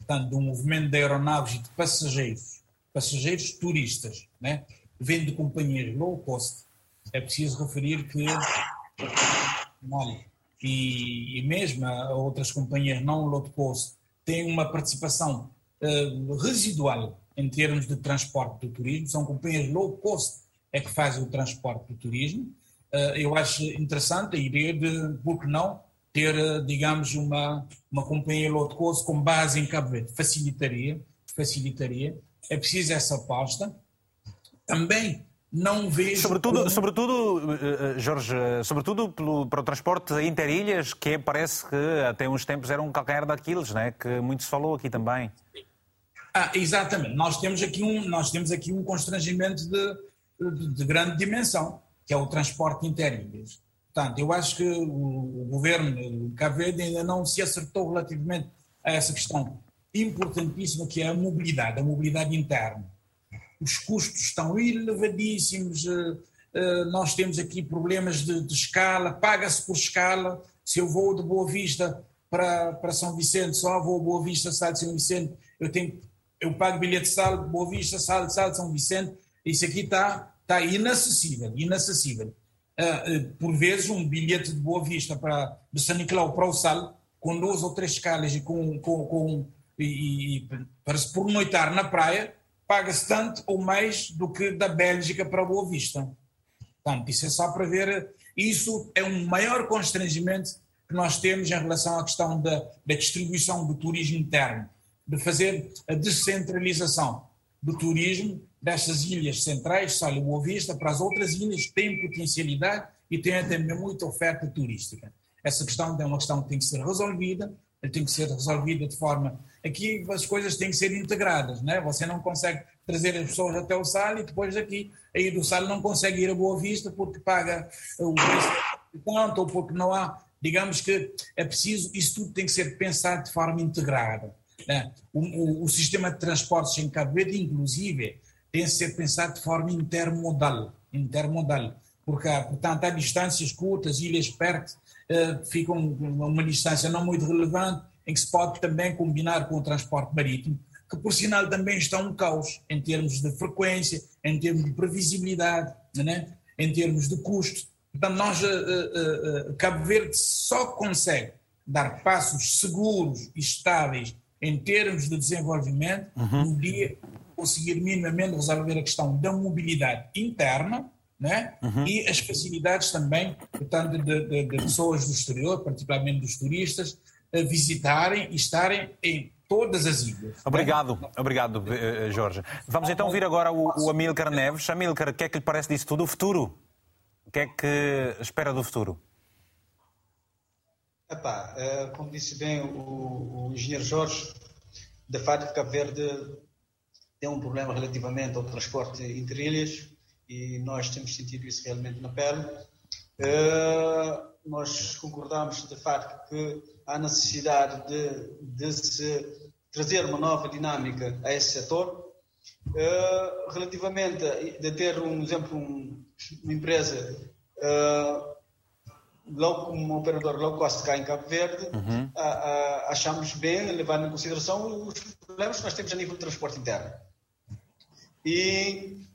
portanto, do movimento de aeronaves e de passageiros, passageiros turistas, né, vem de companhias low cost, é preciso referir que e, e mesmo a outras companhias não low cost têm uma participação uh, residual em termos de transporte do turismo, são companhias low cost é que fazem o transporte do turismo. Uh, eu acho interessante a ideia de, por que não, ter, eh, digamos, uma, uma companhia low cost com base em Cabo Verde. Facilitaria, facilitaria. É preciso essa aposta. Também não vejo. Sobretudo, como... sobretudo eh, eh, Jorge, sobretudo pelo, para o transporte interilhas, que parece que até uns tempos era um calcanhar daqueles, né? que muito se falou aqui também. Ah, exatamente. Nós temos aqui um, nós temos aqui um constrangimento de, de, de grande dimensão, que é o transporte interilhas. Portanto, eu acho que o, o governo de Cabo Verde ainda não se acertou relativamente a essa questão. importantíssima que é a mobilidade, a mobilidade interna. Os custos estão elevadíssimos, eh, eh, nós temos aqui problemas de, de escala, paga-se por escala. Se eu vou de Boa Vista para, para São Vicente, só vou Boa Vista, Sal de São Vicente, eu, tenho, eu pago bilhete de Sal Boa Vista, Sal, Sal de São Vicente, isso aqui está, está inacessível, inacessível. Uh, por vezes um bilhete de Boa Vista para, de São Nicolau para o Sal, com duas ou três escalas e, com, com, com e, e, para se pernoitar na praia, paga-se tanto ou mais do que da Bélgica para Boa Vista. Portanto, isso é só para ver. Isso é um maior constrangimento que nós temos em relação à questão da, da distribuição do turismo interno, de fazer a descentralização do turismo destas ilhas centrais, Sal e Boa Vista, para as outras ilhas que têm potencialidade e têm também muita oferta turística. Essa questão é uma questão que tem que ser resolvida, tem que ser resolvida de forma. Aqui as coisas têm que ser integradas, né? Você não consegue trazer as pessoas até o Sal e depois daqui, aí do Sal não consegue ir a Boa Vista porque paga o preço tanto ou porque não há. Digamos que é preciso, isso tudo tem que ser pensado de forma integrada. Né? O, o, o sistema de transportes em Cabo Verde, inclusive, tem que ser pensado de forma intermodal, intermodal, porque, portanto, há distâncias curtas, ilhas perto, eh, ficam uma distância não muito relevante, em que se pode também combinar com o transporte marítimo, que por sinal também está um caos em termos de frequência, em termos de previsibilidade, né? em termos de custo. Portanto, nós, uh, uh, Cabo Verde só consegue dar passos seguros e estáveis em termos de desenvolvimento uhum. no dia conseguir minimamente resolver a questão da mobilidade interna né? Uhum. e as facilidades também, portanto, de, de, de, pessoas do exterior, particularmente dos turistas, visitarem e estarem em todas as ilhas. Obrigado, né? obrigado, eh, Jorge. Vamos então ouvir agora o, o Amílcar Neves. Amílcar, o que é que lhe parece disso tudo? O futuro? O que é que espera do futuro? Epá, eh, como disse bem o, o engenheiro Jorge, de facto Cabo Verde tem um problema relativamente ao transporte interilhas e nós temos sentido isso realmente na pele. Uh, nós concordamos de facto que há necessidade de, de se trazer uma nova dinâmica a esse setor. Uh, relativamente a de ter um exemplo, um, uma empresa uh, low, um operador low cost cá em Cabo Verde, uhum. uh, achamos bem levar em consideração os problemas que nós temos a nível de transporte interno. E,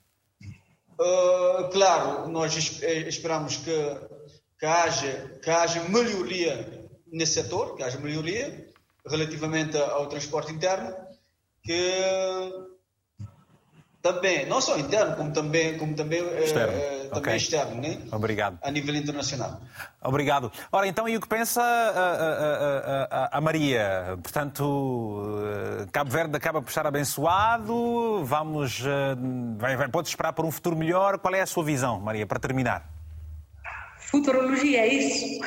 claro, nós esperamos que, que, haja, que haja melhoria nesse setor, que haja melhoria relativamente ao transporte interno, que também, não só interno, como também, como também eh, externo, eh, também okay. externo né? Obrigado. a nível internacional. Obrigado. Ora, então, e o que pensa a, a, a, a Maria? Portanto, eh, Cabo Verde acaba por estar abençoado, vamos, vai, vai, pode esperar por um futuro melhor. Qual é a sua visão, Maria, para terminar? Futurologia, é isso?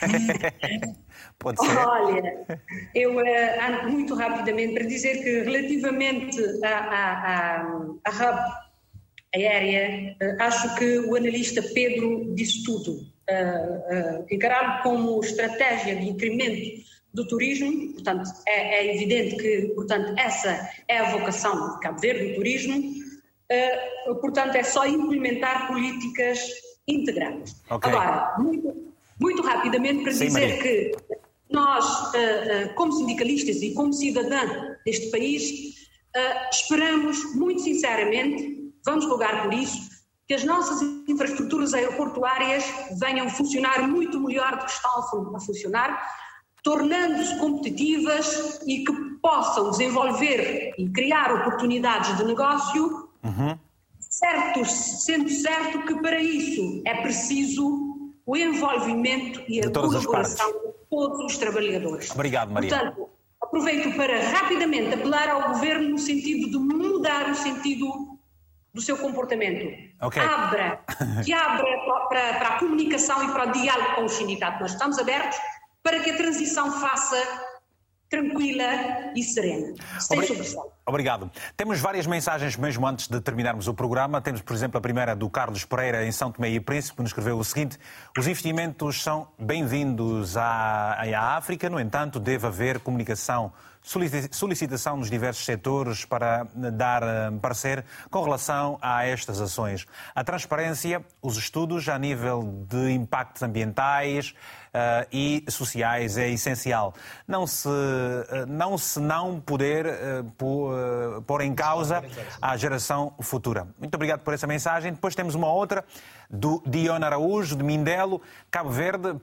Pode ser. Olha, eu uh, ando muito rapidamente para dizer que relativamente à, à, hub aérea, uh, acho que o analista Pedro disse tudo. Uh, uh, encarado como estratégia de incremento do turismo, portanto, é, é, evidente que, portanto, essa é a vocação de Cabo Verde, do turismo, portanto, é só implementar políticas integradas. Okay. Agora, muito, muito rapidamente para Sim, dizer Maria. que nós, eh, eh, como sindicalistas e como cidadã deste país, eh, esperamos muito sinceramente, vamos rogar por isso, que as nossas infraestruturas aeroportuárias venham funcionar muito melhor do que estão a funcionar, tornando-se competitivas e que possam desenvolver e criar oportunidades de negócio, uhum. certo, sendo certo que para isso é preciso o envolvimento e a colaboração de todos os trabalhadores. Obrigado, Maria. Portanto, aproveito para rapidamente apelar ao Governo no sentido de mudar o sentido do seu comportamento. Okay. Abra, que abra para, para, a comunicação e para o diálogo com o sindicato. Nós estamos abertos para que a transição faça tranquila e serena, sem sobressalto. Obrigado. Temos várias mensagens mesmo antes de terminarmos o programa. Temos, por exemplo, a primeira do Carlos Pereira, em São Tomé e Príncipe, que nos escreveu o seguinte: Os investimentos são bem-vindos à, à África, no entanto, deve haver comunicação solicitação nos diversos setores para dar eh, parecer com relação a estas ações. A transparência, os estudos a nível de impactos ambientais e sociais é essencial. Não se uh, não, se não poder uh, pôr em causa a geração futura. Muito obrigado por essa mensagem. Depois temos uma outra do Dion Araújo, de Mindelo, Cabo Verde.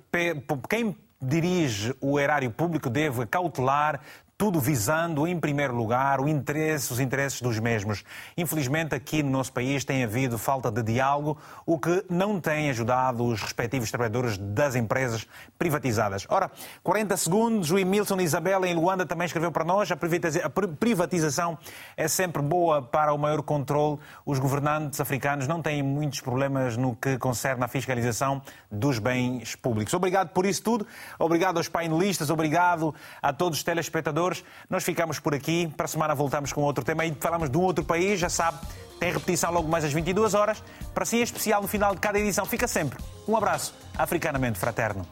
Quem dirige o erário público deve cautelar tudo visando, em primeiro lugar, o interesse, os interesses dos mesmos. Infelizmente, aqui no nosso país tem havido falta de diálogo, o que não tem ajudado os respectivos trabalhadores das empresas privatizadas. Ora, 40 segundos, o Emilson Isabela, em Luanda, também escreveu para nós: a privatização é sempre boa para o maior controle. Os governantes africanos não têm muitos problemas no que concerne à fiscalização dos bens públicos. Obrigado por isso tudo, obrigado aos painelistas, obrigado a todos os telespectadores nós ficamos por aqui. Para a semana voltamos com outro tema e falamos de um outro país, já sabe, tem repetição logo mais às 22 horas. Para si, é especial no final de cada edição. Fica sempre. Um abraço africanamente fraterno.